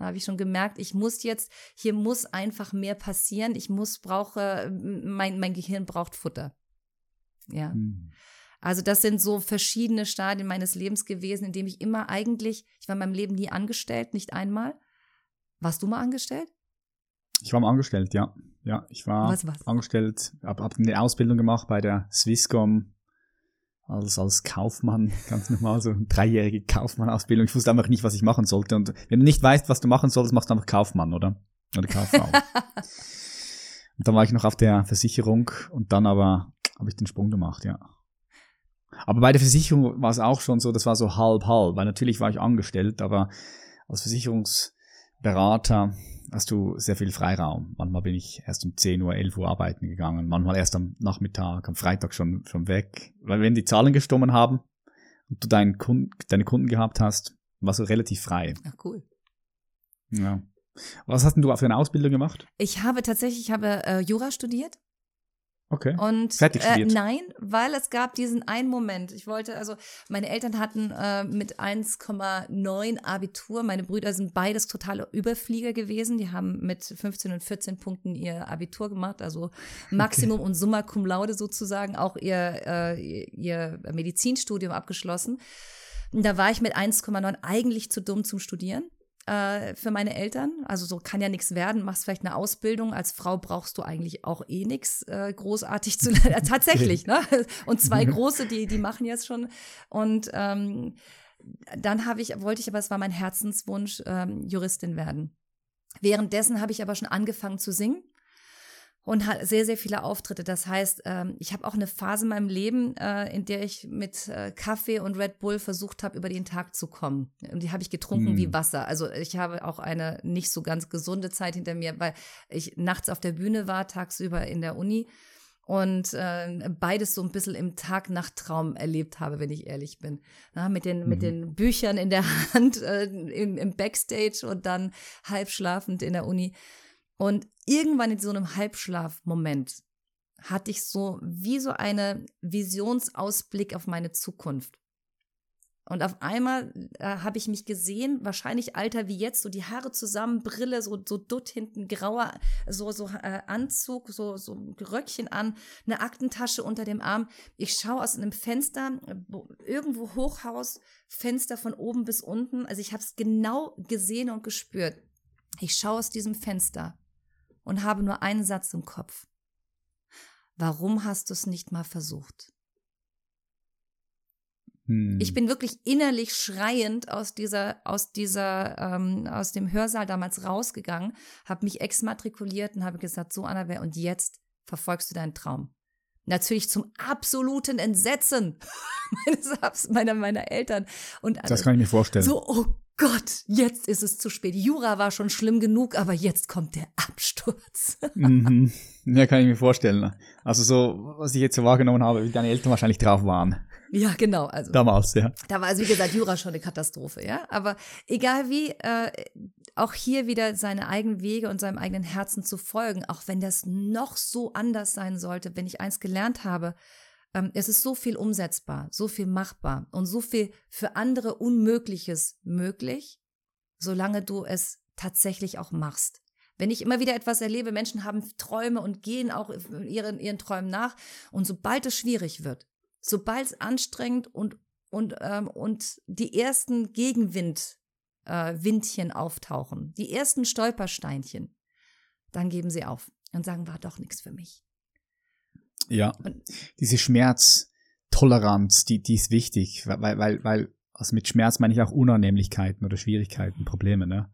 Da habe ich schon gemerkt, ich muss jetzt, hier muss einfach mehr passieren. Ich muss, brauche, mein, mein Gehirn braucht Futter. Ja. Mhm. Also das sind so verschiedene Stadien meines Lebens gewesen, in dem ich immer eigentlich, ich war in meinem Leben nie angestellt, nicht einmal. Warst du mal angestellt? Ich war mal angestellt, ja. Ja, ich war was, was? angestellt, habe hab eine Ausbildung gemacht bei der Swisscom als, als Kaufmann, [LAUGHS] ganz normal, so eine dreijährige Kaufmann-Ausbildung. Ich wusste einfach nicht, was ich machen sollte. Und wenn du nicht weißt, was du machen sollst, machst du einfach Kaufmann, oder? Oder Kauffrau. [LAUGHS] und dann war ich noch auf der Versicherung und dann aber habe ich den Sprung gemacht, ja. Aber bei der Versicherung war es auch schon so, das war so halb halb, weil natürlich war ich angestellt, aber als Versicherungsberater hast du sehr viel Freiraum. Manchmal bin ich erst um 10 Uhr, 11 Uhr arbeiten gegangen, manchmal erst am Nachmittag, am Freitag schon, schon weg. Weil wenn die Zahlen gestummen haben und du deinen Kunden, deine Kunden gehabt hast, warst du relativ frei. Ach, cool. Ja. Was hast denn du für eine Ausbildung gemacht? Ich habe tatsächlich, ich habe äh, Jura studiert Okay. Und Fertig äh, nein, weil es gab diesen einen Moment. Ich wollte, also meine Eltern hatten äh, mit 1,9 Abitur, meine Brüder sind beides totale Überflieger gewesen. Die haben mit 15 und 14 Punkten ihr Abitur gemacht, also Maximum okay. und Summa Cum Laude sozusagen, auch ihr, äh, ihr Medizinstudium abgeschlossen. Und da war ich mit 1,9 eigentlich zu dumm zum Studieren äh, für meine Eltern. Also so kann ja nichts werden. Machst vielleicht eine Ausbildung. Als Frau brauchst du eigentlich auch eh nichts äh, großartig zu lernen. [LAUGHS] [LAUGHS] Tatsächlich, ne? Und zwei mhm. große, die, die machen jetzt schon. Und ähm, dann habe ich, wollte ich, aber es war mein Herzenswunsch, ähm, Juristin werden. Währenddessen habe ich aber schon angefangen zu singen und hat sehr, sehr viele Auftritte. Das heißt, ähm, ich habe auch eine Phase in meinem Leben, äh, in der ich mit äh, Kaffee und Red Bull versucht habe, über den Tag zu kommen. Und die habe ich getrunken mm. wie hm. Wasser. Also ich habe auch eine nicht so ganz gesunde Zeit hinter mir, weil ich nachts auf der Bühne war, tagsüber in der Uni und äh, beides so ein bisschen im Tag-Nacht-Traum erlebt habe, wenn ich ehrlich bin. Mit, den, mhm. mit den Büchern in der [LAUGHS] Hand äh, im, im Backstage und dann halb schlafend in der Uni. Und irgendwann in so einem Halbschlafmoment hatte ich so wie so eine Visionsausblick auf meine Zukunft. Und auf einmal äh, habe ich mich gesehen, wahrscheinlich alter wie jetzt, so die Haare zusammen, Brille, so, so dutt hinten, grauer, so, so äh, Anzug, so, so Röckchen an, eine Aktentasche unter dem Arm. Ich schaue aus einem Fenster, irgendwo Hochhaus, Fenster von oben bis unten. Also ich habe es genau gesehen und gespürt. Ich schaue aus diesem Fenster und habe nur einen Satz im Kopf. Warum hast du es nicht mal versucht? Hm. Ich bin wirklich innerlich schreiend aus dieser, aus dieser, ähm, aus dem Hörsaal damals rausgegangen, habe mich exmatrikuliert und habe gesagt, so Annabelle, und jetzt verfolgst du deinen Traum. Natürlich zum absoluten Entsetzen [LAUGHS] meines, meiner, meiner Eltern. Und das kann ich mir vorstellen. So, oh Gott, jetzt ist es zu spät. Jura war schon schlimm genug, aber jetzt kommt der Absturz. [LAUGHS] mhm. Ja, kann ich mir vorstellen. Also so, was ich jetzt so wahrgenommen habe, wie deine Eltern wahrscheinlich drauf waren. Ja, genau. Also damals, ja. Da war also wie gesagt Jura schon eine Katastrophe, ja. Aber egal wie, äh, auch hier wieder seine eigenen Wege und seinem eigenen Herzen zu folgen, auch wenn das noch so anders sein sollte, wenn ich eins gelernt habe, ähm, es ist so viel umsetzbar, so viel machbar und so viel für andere Unmögliches möglich, solange du es tatsächlich auch machst. Wenn ich immer wieder etwas erlebe, Menschen haben Träume und gehen auch ihren, ihren Träumen nach. Und sobald es schwierig wird, sobald es anstrengend und, und, ähm, und die ersten Gegenwind, äh, Windchen auftauchen, die ersten Stolpersteinchen, dann geben sie auf und sagen, war doch nichts für mich. Ja, diese Schmerztoleranz, die, die ist wichtig, weil, weil, weil, also mit Schmerz meine ich auch Unannehmlichkeiten oder Schwierigkeiten, Probleme, ne?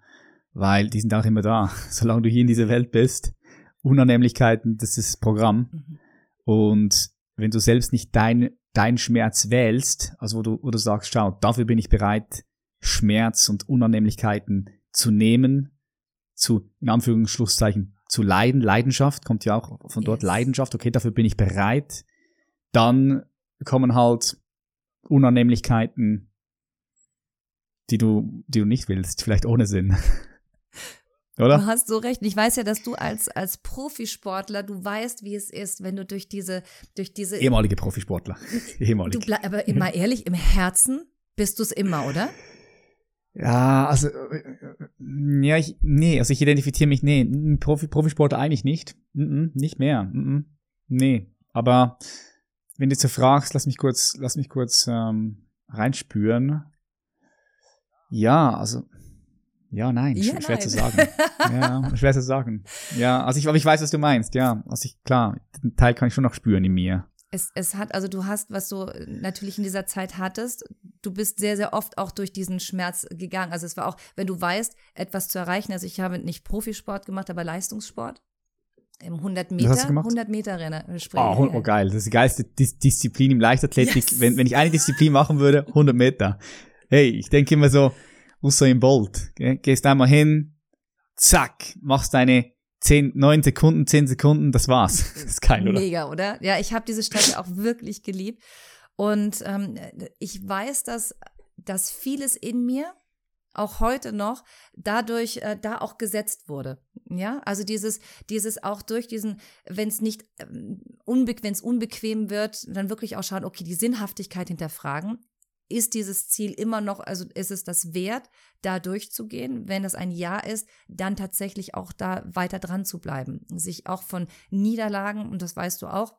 Weil die sind auch immer da. [LAUGHS] Solange du hier in dieser Welt bist, Unannehmlichkeiten, das ist Programm. Mhm. Und wenn du selbst nicht dein, dein Schmerz wählst, also wo du, wo du sagst, schau, dafür bin ich bereit, Schmerz und Unannehmlichkeiten zu nehmen, zu, in Anführungsschlusszeichen, zu leiden. Leidenschaft kommt ja auch von dort. Yes. Leidenschaft, okay, dafür bin ich bereit. Dann kommen halt Unannehmlichkeiten, die du, die du nicht willst, vielleicht ohne Sinn. [LAUGHS] Oder? Du hast so recht. Ich weiß ja, dass du als, als Profisportler, du weißt, wie es ist, wenn du durch diese, durch diese. Ehemalige Profisportler. [LAUGHS] Ehemalige. Aber immer ehrlich, im Herzen bist du es immer, oder? Ja, also äh, Ja, ich, nee, also ich identifiziere mich, nee, Profi, Profisportler eigentlich nicht. Mm -mm, nicht mehr. Mm nee, aber wenn du so fragst, lass mich kurz, lass mich kurz ähm, reinspüren. Ja, also ja, nein, ja, schwer nein. zu sagen. ja, [LAUGHS] schwer zu sagen. Ja, also ich, aber ich weiß, was du meinst. Ja, also ich, klar, den Teil kann ich schon noch spüren in mir. Es, es hat, also du hast, was du natürlich in dieser Zeit hattest, du bist sehr, sehr oft auch durch diesen Schmerz gegangen. Also es war auch, wenn du weißt, etwas zu erreichen, also ich habe nicht Profisport gemacht, aber Leistungssport. Im 100 Meter, 100 Meter Rennen. Äh, oh, oh, geil. Das ist die geilste Dis Disziplin im Leichtathletik. Yes. Wenn, wenn ich eine Disziplin machen würde, 100 Meter. Hey, ich denke immer so, Usain Bolt. Gehst einmal hin, zack, machst deine 10, 9 Sekunden, 10 Sekunden, das war's. Das [LAUGHS] ist geil, oder? Mega, oder? Ja, ich habe diese Strecke auch wirklich geliebt. Und ähm, ich weiß, dass, dass vieles in mir auch heute noch dadurch äh, da auch gesetzt wurde. Ja, also dieses, dieses auch durch diesen, wenn es nicht ähm, unbe wenn es unbequem wird, dann wirklich auch schauen, okay, die Sinnhaftigkeit hinterfragen ist dieses Ziel immer noch, also ist es das wert, da durchzugehen? Wenn es ein Ja ist, dann tatsächlich auch da weiter dran zu bleiben. Sich auch von Niederlagen, und das weißt du auch,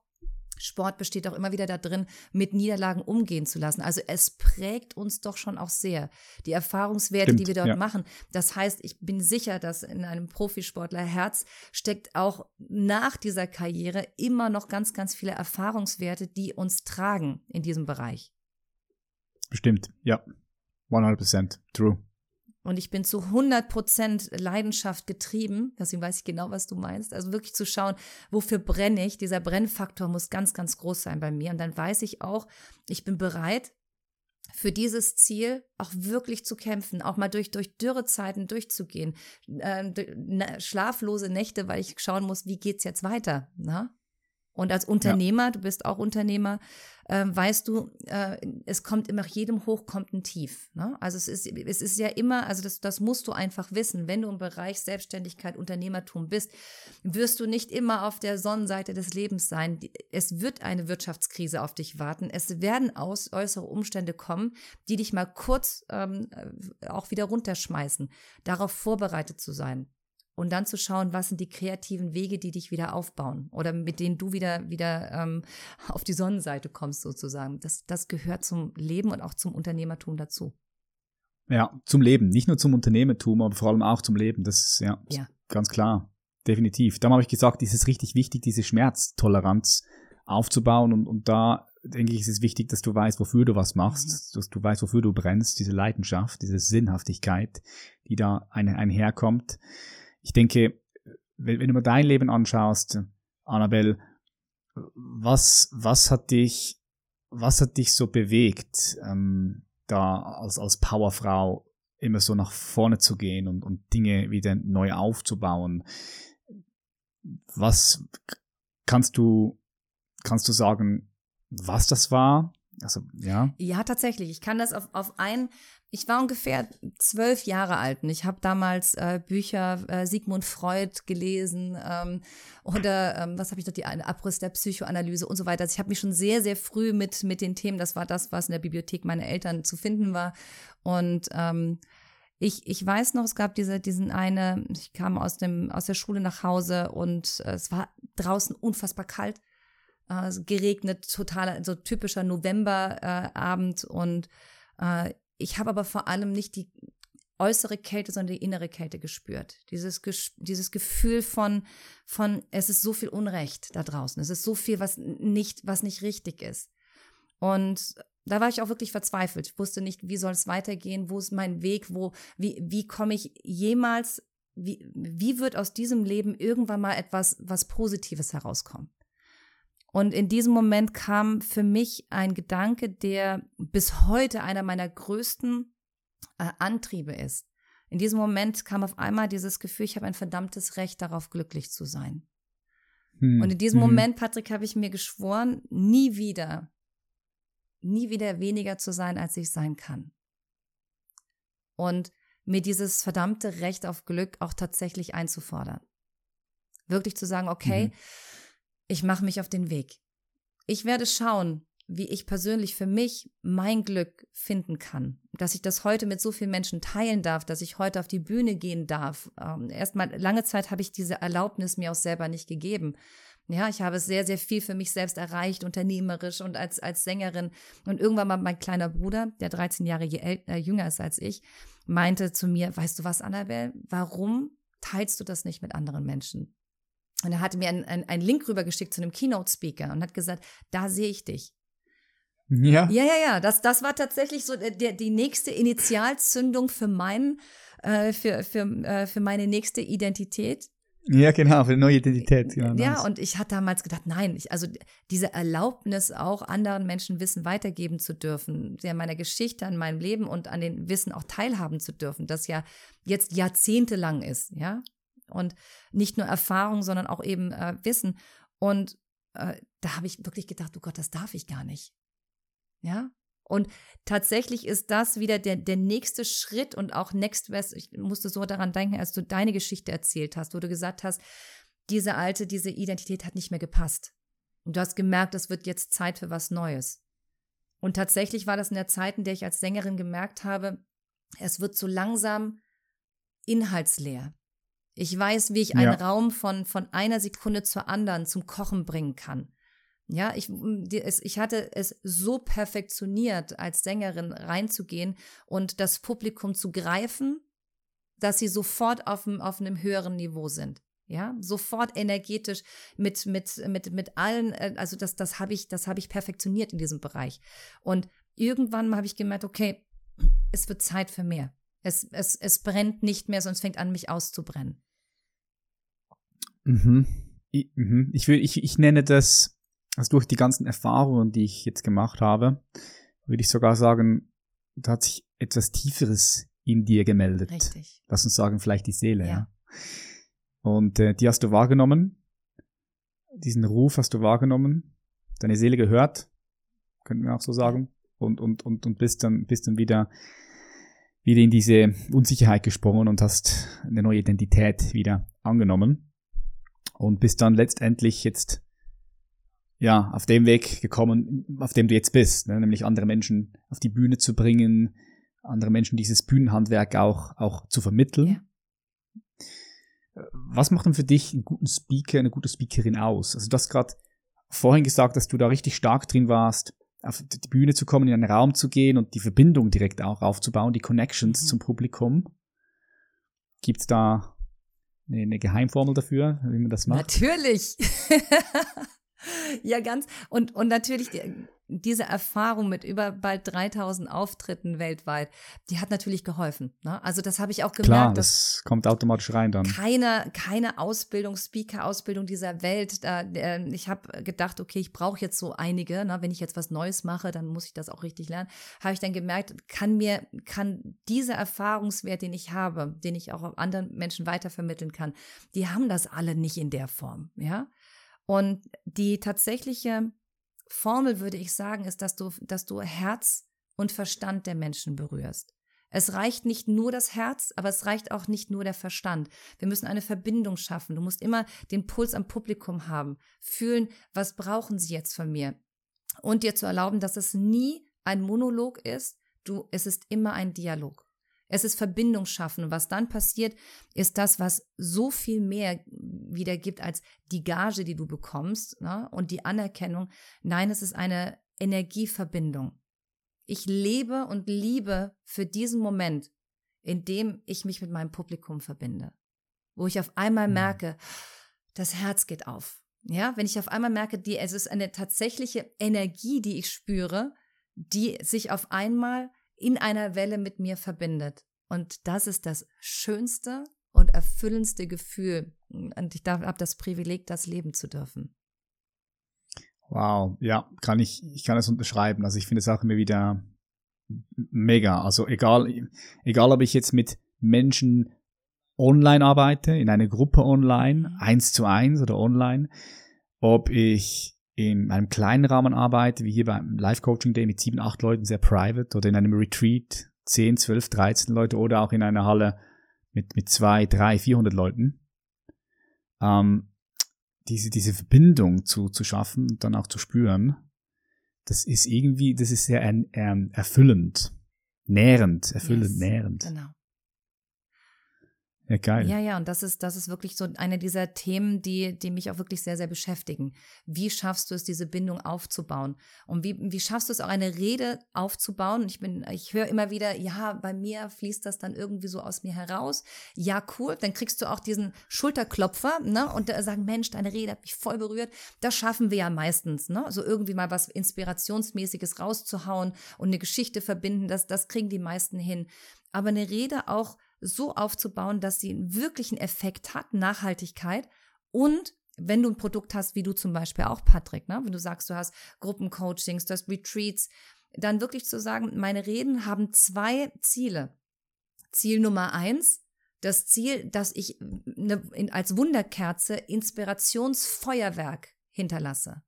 Sport besteht auch immer wieder da drin, mit Niederlagen umgehen zu lassen. Also es prägt uns doch schon auch sehr. Die Erfahrungswerte, Stimmt, die wir dort ja. machen. Das heißt, ich bin sicher, dass in einem Profisportler Herz steckt auch nach dieser Karriere immer noch ganz, ganz viele Erfahrungswerte, die uns tragen in diesem Bereich. Bestimmt, ja. 100% true. Und ich bin zu 100% Leidenschaft getrieben. Deswegen weiß ich genau, was du meinst. Also wirklich zu schauen, wofür brenne ich. Dieser Brennfaktor muss ganz, ganz groß sein bei mir. Und dann weiß ich auch, ich bin bereit, für dieses Ziel auch wirklich zu kämpfen, auch mal durch, durch Dürrezeiten durchzugehen, äh, schlaflose Nächte, weil ich schauen muss, wie geht's jetzt weiter. Na? Und als Unternehmer, ja. du bist auch Unternehmer, äh, weißt du, äh, es kommt immer nach jedem Hoch kommt ein Tief. Ne? Also es ist, es ist ja immer, also das, das musst du einfach wissen. Wenn du im Bereich Selbstständigkeit, Unternehmertum bist, wirst du nicht immer auf der Sonnenseite des Lebens sein. Es wird eine Wirtschaftskrise auf dich warten. Es werden aus, äußere Umstände kommen, die dich mal kurz ähm, äh, auch wieder runterschmeißen. Darauf vorbereitet zu sein und dann zu schauen, was sind die kreativen Wege, die dich wieder aufbauen oder mit denen du wieder wieder ähm, [LAUGHS] auf die Sonnenseite kommst sozusagen. Das das gehört zum Leben und auch zum Unternehmertum dazu. Ja, zum Leben, nicht nur zum Unternehmertum, aber vor allem auch zum Leben. Das ist ja, ja. ganz klar, definitiv. Darum habe ich gesagt, ist es richtig wichtig, diese Schmerztoleranz aufzubauen und, und da denke ich, ist es wichtig, dass du weißt, wofür du was machst, mhm. dass du weißt, wofür du brennst, diese Leidenschaft, diese Sinnhaftigkeit, die da ein, einherkommt ich denke, wenn, wenn du mal dein Leben anschaust, Annabelle, was, was hat dich, was hat dich so bewegt, ähm, da als, als Powerfrau immer so nach vorne zu gehen und, und Dinge wieder neu aufzubauen? Was kannst du, kannst du sagen, was das war? Also, ja. Ja, tatsächlich. Ich kann das auf, auf ein ich war ungefähr zwölf Jahre alt und ich habe damals äh, Bücher äh, Sigmund Freud gelesen ähm, oder ähm, was habe ich noch, die Abriss der Psychoanalyse und so weiter. Also ich habe mich schon sehr, sehr früh mit, mit den Themen, das war das, was in der Bibliothek meiner Eltern zu finden war. Und ähm, ich, ich weiß noch, es gab diese, diesen eine, ich kam aus, dem, aus der Schule nach Hause und äh, es war draußen unfassbar kalt, äh, geregnet, total, so typischer Novemberabend äh, und ich habe aber vor allem nicht die äußere Kälte, sondern die innere Kälte gespürt. Dieses, dieses Gefühl von, von, es ist so viel Unrecht da draußen. Es ist so viel, was nicht, was nicht richtig ist. Und da war ich auch wirklich verzweifelt. Ich wusste nicht, wie soll es weitergehen? Wo ist mein Weg? Wo, wie, wie komme ich jemals, wie, wie wird aus diesem Leben irgendwann mal etwas, was Positives herauskommen? Und in diesem Moment kam für mich ein Gedanke, der bis heute einer meiner größten äh, Antriebe ist. In diesem Moment kam auf einmal dieses Gefühl, ich habe ein verdammtes Recht darauf, glücklich zu sein. Hm. Und in diesem hm. Moment, Patrick, habe ich mir geschworen, nie wieder, nie wieder weniger zu sein, als ich sein kann. Und mir dieses verdammte Recht auf Glück auch tatsächlich einzufordern. Wirklich zu sagen, okay, mhm ich mache mich auf den Weg. Ich werde schauen, wie ich persönlich für mich mein Glück finden kann. Dass ich das heute mit so vielen Menschen teilen darf, dass ich heute auf die Bühne gehen darf. Ähm, erstmal, lange Zeit habe ich diese Erlaubnis mir auch selber nicht gegeben. Ja, ich habe sehr, sehr viel für mich selbst erreicht, unternehmerisch und als, als Sängerin. Und irgendwann mal mein kleiner Bruder, der 13 Jahre äh, jünger ist als ich, meinte zu mir, weißt du was, Annabelle, warum teilst du das nicht mit anderen Menschen? Und er hatte mir einen, einen Link rübergeschickt zu einem Keynote-Speaker und hat gesagt, da sehe ich dich. Ja. Ja, ja, ja. Das, das war tatsächlich so der, die nächste Initialzündung für meinen, äh, für, für, äh, für meine nächste Identität. Ja, genau, für eine neue Identität. Genau, ja, nice. und ich hatte damals gedacht, nein, ich, also diese Erlaubnis auch anderen Menschen Wissen weitergeben zu dürfen, ja meiner Geschichte, an meinem Leben und an den Wissen auch teilhaben zu dürfen, das ja jetzt jahrzehntelang ist, ja. Und nicht nur Erfahrung, sondern auch eben äh, Wissen. Und äh, da habe ich wirklich gedacht, du oh Gott, das darf ich gar nicht. Ja, und tatsächlich ist das wieder der, der nächste Schritt und auch Next Best. Ich musste so daran denken, als du deine Geschichte erzählt hast, wo du gesagt hast, diese alte, diese Identität hat nicht mehr gepasst. Und du hast gemerkt, es wird jetzt Zeit für was Neues. Und tatsächlich war das in der Zeit, in der ich als Sängerin gemerkt habe, es wird so langsam inhaltsleer. Ich weiß, wie ich einen ja. Raum von, von einer Sekunde zur anderen zum Kochen bringen kann. Ja, ich, ich hatte es so perfektioniert, als Sängerin reinzugehen und das Publikum zu greifen, dass sie sofort auf, einem, auf einem höheren Niveau sind. Ja, sofort energetisch mit, mit, mit, mit allen, äh, also das, das habe ich, das habe ich perfektioniert in diesem Bereich. Und irgendwann habe ich gemerkt, okay, es wird Zeit für mehr. Es, es, es brennt nicht mehr, sonst fängt an, mich auszubrennen. Mhm. Ich, mhm. ich, will, ich, ich nenne das also durch die ganzen Erfahrungen, die ich jetzt gemacht habe, würde ich sogar sagen, da hat sich etwas Tieferes in dir gemeldet. Richtig. Lass uns sagen, vielleicht die Seele, ja. ja. Und äh, die hast du wahrgenommen. Diesen Ruf hast du wahrgenommen. Deine Seele gehört, könnten wir auch so sagen. Und, und, und, und bist dann, bist dann wieder, wieder in diese Unsicherheit gesprungen und hast eine neue Identität wieder angenommen. Und bist dann letztendlich jetzt ja, auf dem Weg gekommen, auf dem du jetzt bist, ne? nämlich andere Menschen auf die Bühne zu bringen, andere Menschen dieses Bühnenhandwerk auch, auch zu vermitteln. Ja. Was macht denn für dich einen guten Speaker, eine gute Speakerin aus? Also du hast gerade vorhin gesagt, dass du da richtig stark drin warst, auf die Bühne zu kommen, in einen Raum zu gehen und die Verbindung direkt auch aufzubauen, die Connections mhm. zum Publikum. Gibt es da eine, eine Geheimformel dafür, wie man das macht? Natürlich. [LAUGHS] ja, ganz. Und, und natürlich diese Erfahrung mit über bald 3000 Auftritten weltweit, die hat natürlich geholfen. Ne? Also das habe ich auch gemerkt. Klar, das kommt automatisch rein dann. Keine, keine Ausbildung, Speaker-Ausbildung dieser Welt. Da, äh, ich habe gedacht, okay, ich brauche jetzt so einige. Ne? Wenn ich jetzt was Neues mache, dann muss ich das auch richtig lernen. Habe ich dann gemerkt, kann mir, kann dieser Erfahrungswert, den ich habe, den ich auch anderen Menschen weitervermitteln kann, die haben das alle nicht in der Form. Ja. Und die tatsächliche Formel, würde ich sagen, ist, dass du, dass du Herz und Verstand der Menschen berührst. Es reicht nicht nur das Herz, aber es reicht auch nicht nur der Verstand. Wir müssen eine Verbindung schaffen. Du musst immer den Puls am Publikum haben, fühlen, was brauchen sie jetzt von mir? Und dir zu erlauben, dass es nie ein Monolog ist, du, es ist immer ein Dialog. Es ist Verbindung schaffen. Und was dann passiert, ist das, was so viel mehr wieder gibt als die Gage, die du bekommst ne? und die Anerkennung. Nein, es ist eine Energieverbindung. Ich lebe und liebe für diesen Moment, in dem ich mich mit meinem Publikum verbinde. Wo ich auf einmal mhm. merke, das Herz geht auf. Ja, wenn ich auf einmal merke, die, es ist eine tatsächliche Energie, die ich spüre, die sich auf einmal in einer Welle mit mir verbindet. Und das ist das schönste und erfüllendste Gefühl. Und ich habe das Privileg, das leben zu dürfen. Wow, ja, kann ich, ich kann das unterschreiben. Also ich finde es auch immer wieder mega. Also egal, egal ob ich jetzt mit Menschen online arbeite, in einer Gruppe online, mhm. eins zu eins oder online, ob ich in einem kleinen Rahmen arbeite, wie hier beim Live-Coaching Day mit sieben, acht Leuten, sehr private, oder in einem Retreat, zehn, zwölf, dreizehn Leute, oder auch in einer Halle mit, mit zwei, drei, vierhundert Leuten, ähm, diese, diese Verbindung zu, zu schaffen und dann auch zu spüren, das ist irgendwie, das ist sehr ähm, erfüllend, nährend, erfüllend, yes, nährend. Genau. Ja, geil. Ja, ja, und das ist, das ist wirklich so eine dieser Themen, die, die mich auch wirklich sehr, sehr beschäftigen. Wie schaffst du es, diese Bindung aufzubauen? Und wie, wie schaffst du es auch, eine Rede aufzubauen? Ich bin, ich höre immer wieder, ja, bei mir fließt das dann irgendwie so aus mir heraus. Ja, cool. Dann kriegst du auch diesen Schulterklopfer, ne? Und sagen, Mensch, deine Rede hat mich voll berührt. Das schaffen wir ja meistens, ne? So irgendwie mal was Inspirationsmäßiges rauszuhauen und eine Geschichte verbinden, das, das kriegen die meisten hin. Aber eine Rede auch so aufzubauen, dass sie einen wirklichen Effekt hat, Nachhaltigkeit und wenn du ein Produkt hast, wie du zum Beispiel auch, Patrick, ne? wenn du sagst, du hast Gruppencoachings, du hast Retreats, dann wirklich zu sagen, meine Reden haben zwei Ziele. Ziel Nummer eins, das Ziel, dass ich eine, als Wunderkerze Inspirationsfeuerwerk hinterlasse,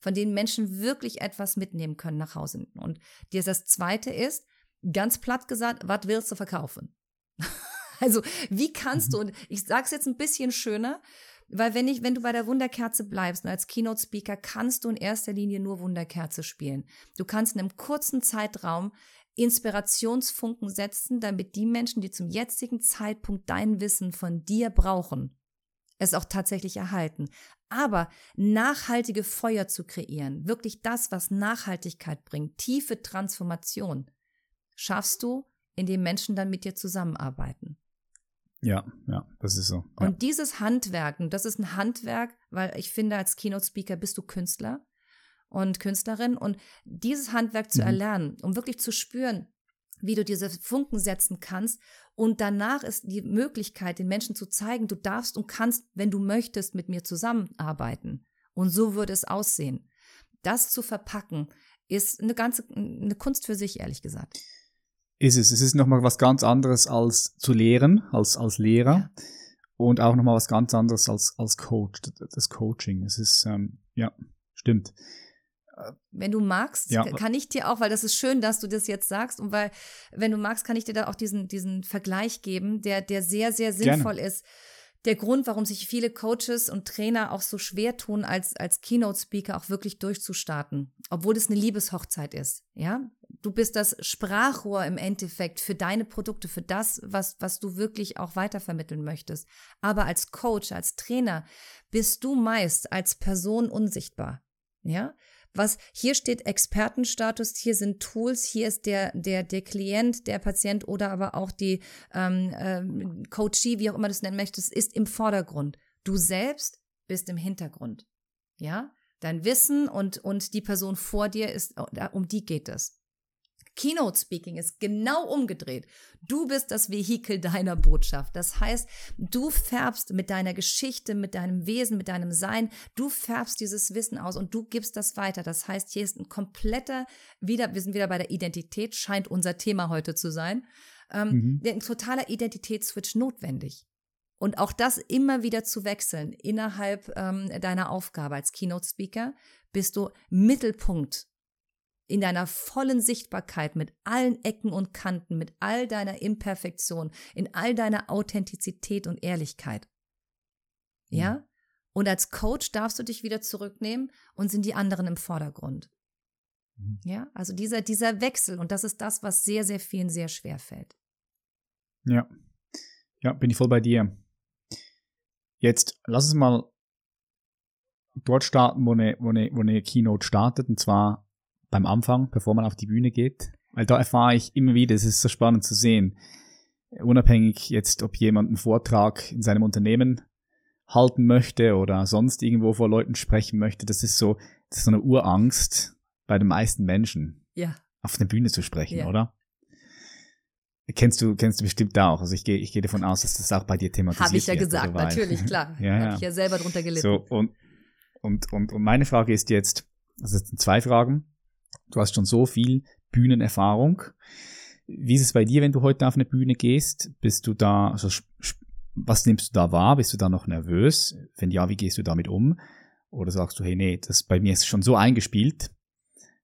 von denen Menschen wirklich etwas mitnehmen können nach Hause. Und das zweite ist, ganz platt gesagt, was willst du verkaufen? [LAUGHS] Also, wie kannst du, mhm. und ich sage es jetzt ein bisschen schöner, weil wenn ich, wenn du bei der Wunderkerze bleibst und als Keynote Speaker kannst du in erster Linie nur Wunderkerze spielen. Du kannst in einem kurzen Zeitraum Inspirationsfunken setzen, damit die Menschen, die zum jetzigen Zeitpunkt dein Wissen von dir brauchen, es auch tatsächlich erhalten. Aber nachhaltige Feuer zu kreieren, wirklich das, was Nachhaltigkeit bringt, tiefe Transformation, schaffst du, indem Menschen dann mit dir zusammenarbeiten. Ja, ja, das ist so. Ja. Und dieses Handwerken, das ist ein Handwerk, weil ich finde, als Keynote-Speaker bist du Künstler und Künstlerin und dieses Handwerk zu mhm. erlernen, um wirklich zu spüren, wie du diese Funken setzen kannst. Und danach ist die Möglichkeit, den Menschen zu zeigen, du darfst und kannst, wenn du möchtest, mit mir zusammenarbeiten. Und so würde es aussehen. Das zu verpacken, ist eine ganze, eine Kunst für sich, ehrlich gesagt ist es. Es ist nochmal was ganz anderes als zu lehren, als, als Lehrer. Ja. Und auch nochmal was ganz anderes als, als Coach, das Coaching. Es ist, ähm, ja, stimmt. Wenn du magst, ja. kann ich dir auch, weil das ist schön, dass du das jetzt sagst und weil, wenn du magst, kann ich dir da auch diesen, diesen Vergleich geben, der, der sehr, sehr sinnvoll Gerne. ist der Grund, warum sich viele Coaches und Trainer auch so schwer tun, als, als Keynote-Speaker auch wirklich durchzustarten, obwohl es eine Liebeshochzeit ist. Ja, du bist das Sprachrohr im Endeffekt für deine Produkte, für das, was, was du wirklich auch weitervermitteln möchtest. Aber als Coach, als Trainer bist du meist als Person unsichtbar. Ja, was hier steht Expertenstatus, hier sind Tools, hier ist der, der, der Klient, der Patient oder aber auch die ähm, ähm, Coachee, wie auch immer du es nennen möchtest, ist im Vordergrund. Du selbst bist im Hintergrund. Ja, dein Wissen und, und die Person vor dir ist, um die geht es. Keynote Speaking ist genau umgedreht. Du bist das Vehikel deiner Botschaft. Das heißt, du färbst mit deiner Geschichte, mit deinem Wesen, mit deinem Sein, du färbst dieses Wissen aus und du gibst das weiter. Das heißt, hier ist ein kompletter, wieder, wir sind wieder bei der Identität, scheint unser Thema heute zu sein, ähm, mhm. ein totaler Identitätsswitch notwendig. Und auch das immer wieder zu wechseln innerhalb ähm, deiner Aufgabe als Keynote Speaker, bist du Mittelpunkt in deiner vollen Sichtbarkeit mit allen Ecken und Kanten, mit all deiner Imperfektion, in all deiner Authentizität und Ehrlichkeit. Ja? Mhm. Und als Coach darfst du dich wieder zurücknehmen und sind die anderen im Vordergrund. Mhm. Ja, also dieser, dieser Wechsel und das ist das, was sehr, sehr vielen sehr schwer fällt. Ja. Ja, bin ich voll bei dir. Jetzt lass uns mal dort starten, wo eine, wo eine, wo eine Keynote startet, und zwar beim Anfang, bevor man auf die Bühne geht. Weil da erfahre ich immer wieder, es ist so spannend zu sehen. Unabhängig jetzt, ob jemand einen Vortrag in seinem Unternehmen halten möchte oder sonst irgendwo vor Leuten sprechen möchte, das ist so, das ist so eine Urangst bei den meisten Menschen. Ja. Auf der Bühne zu sprechen, ja. oder? Kennst du, kennst du bestimmt auch. Also ich gehe, ich gehe davon aus, dass das auch bei dir thematisiert Habe ich ja gesagt, natürlich, [LAUGHS] klar. ja, ja. Habe ich ja selber drunter gelitten. So, und, und, und, und meine Frage ist jetzt, also es sind zwei Fragen. Du hast schon so viel Bühnenerfahrung. Wie ist es bei dir, wenn du heute auf eine Bühne gehst? Bist du da, also, was nimmst du da wahr? Bist du da noch nervös? Wenn ja, wie gehst du damit um? Oder sagst du, hey, nee, das bei mir ist schon so eingespielt,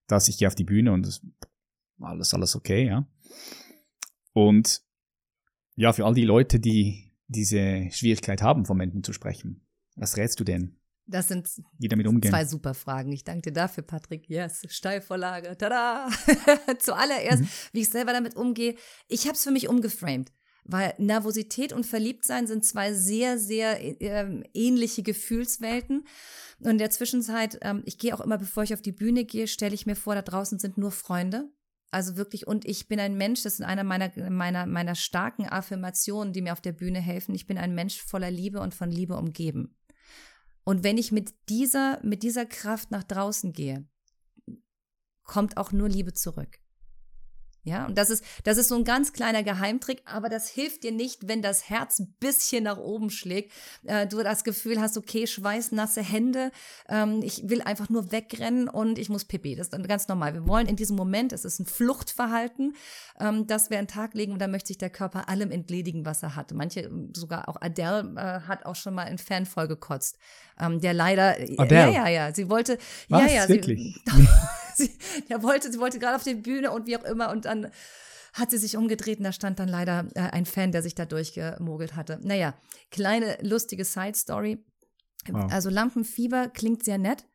dass ich gehe auf die Bühne und das, alles, alles okay, ja. Und ja, für all die Leute, die diese Schwierigkeit haben, von Menschen zu sprechen, was rätst du denn? Das sind zwei super Fragen. Ich danke dir dafür, Patrick. Yes, Steilvorlage. Tada! [LAUGHS] Zuallererst, mhm. wie ich selber damit umgehe. Ich habe es für mich umgeframed. Weil Nervosität und Verliebtsein sind zwei sehr, sehr äh, ähnliche Gefühlswelten. Und in der Zwischenzeit, ähm, ich gehe auch immer, bevor ich auf die Bühne gehe, stelle ich mir vor, da draußen sind nur Freunde. Also wirklich, und ich bin ein Mensch, das ist einer meiner, meiner, meiner starken Affirmationen, die mir auf der Bühne helfen. Ich bin ein Mensch voller Liebe und von Liebe umgeben. Und wenn ich mit dieser, mit dieser Kraft nach draußen gehe, kommt auch nur Liebe zurück. Ja, und das ist, das ist so ein ganz kleiner Geheimtrick, aber das hilft dir nicht, wenn das Herz ein bisschen nach oben schlägt. Äh, du das Gefühl hast, okay, schweißnasse Hände, ähm, ich will einfach nur wegrennen und ich muss pipi. Das ist dann ganz normal. Wir wollen in diesem Moment, es ist ein Fluchtverhalten, ähm, das wir den Tag legen und da möchte sich der Körper allem entledigen, was er hat. Manche, sogar auch Adele äh, hat auch schon mal in Fan voll gekotzt. Ähm, der leider, Adele. ja, ja, ja, sie wollte, was? ja, ja, Wirklich? [LAUGHS] sie, sie, der wollte, sie wollte gerade auf die Bühne und wie auch immer und dann hat sie sich umgedreht und da stand dann leider äh, ein Fan, der sich da durchgemogelt hatte. Naja, kleine lustige Side-Story. Wow. Also Lampenfieber klingt sehr nett,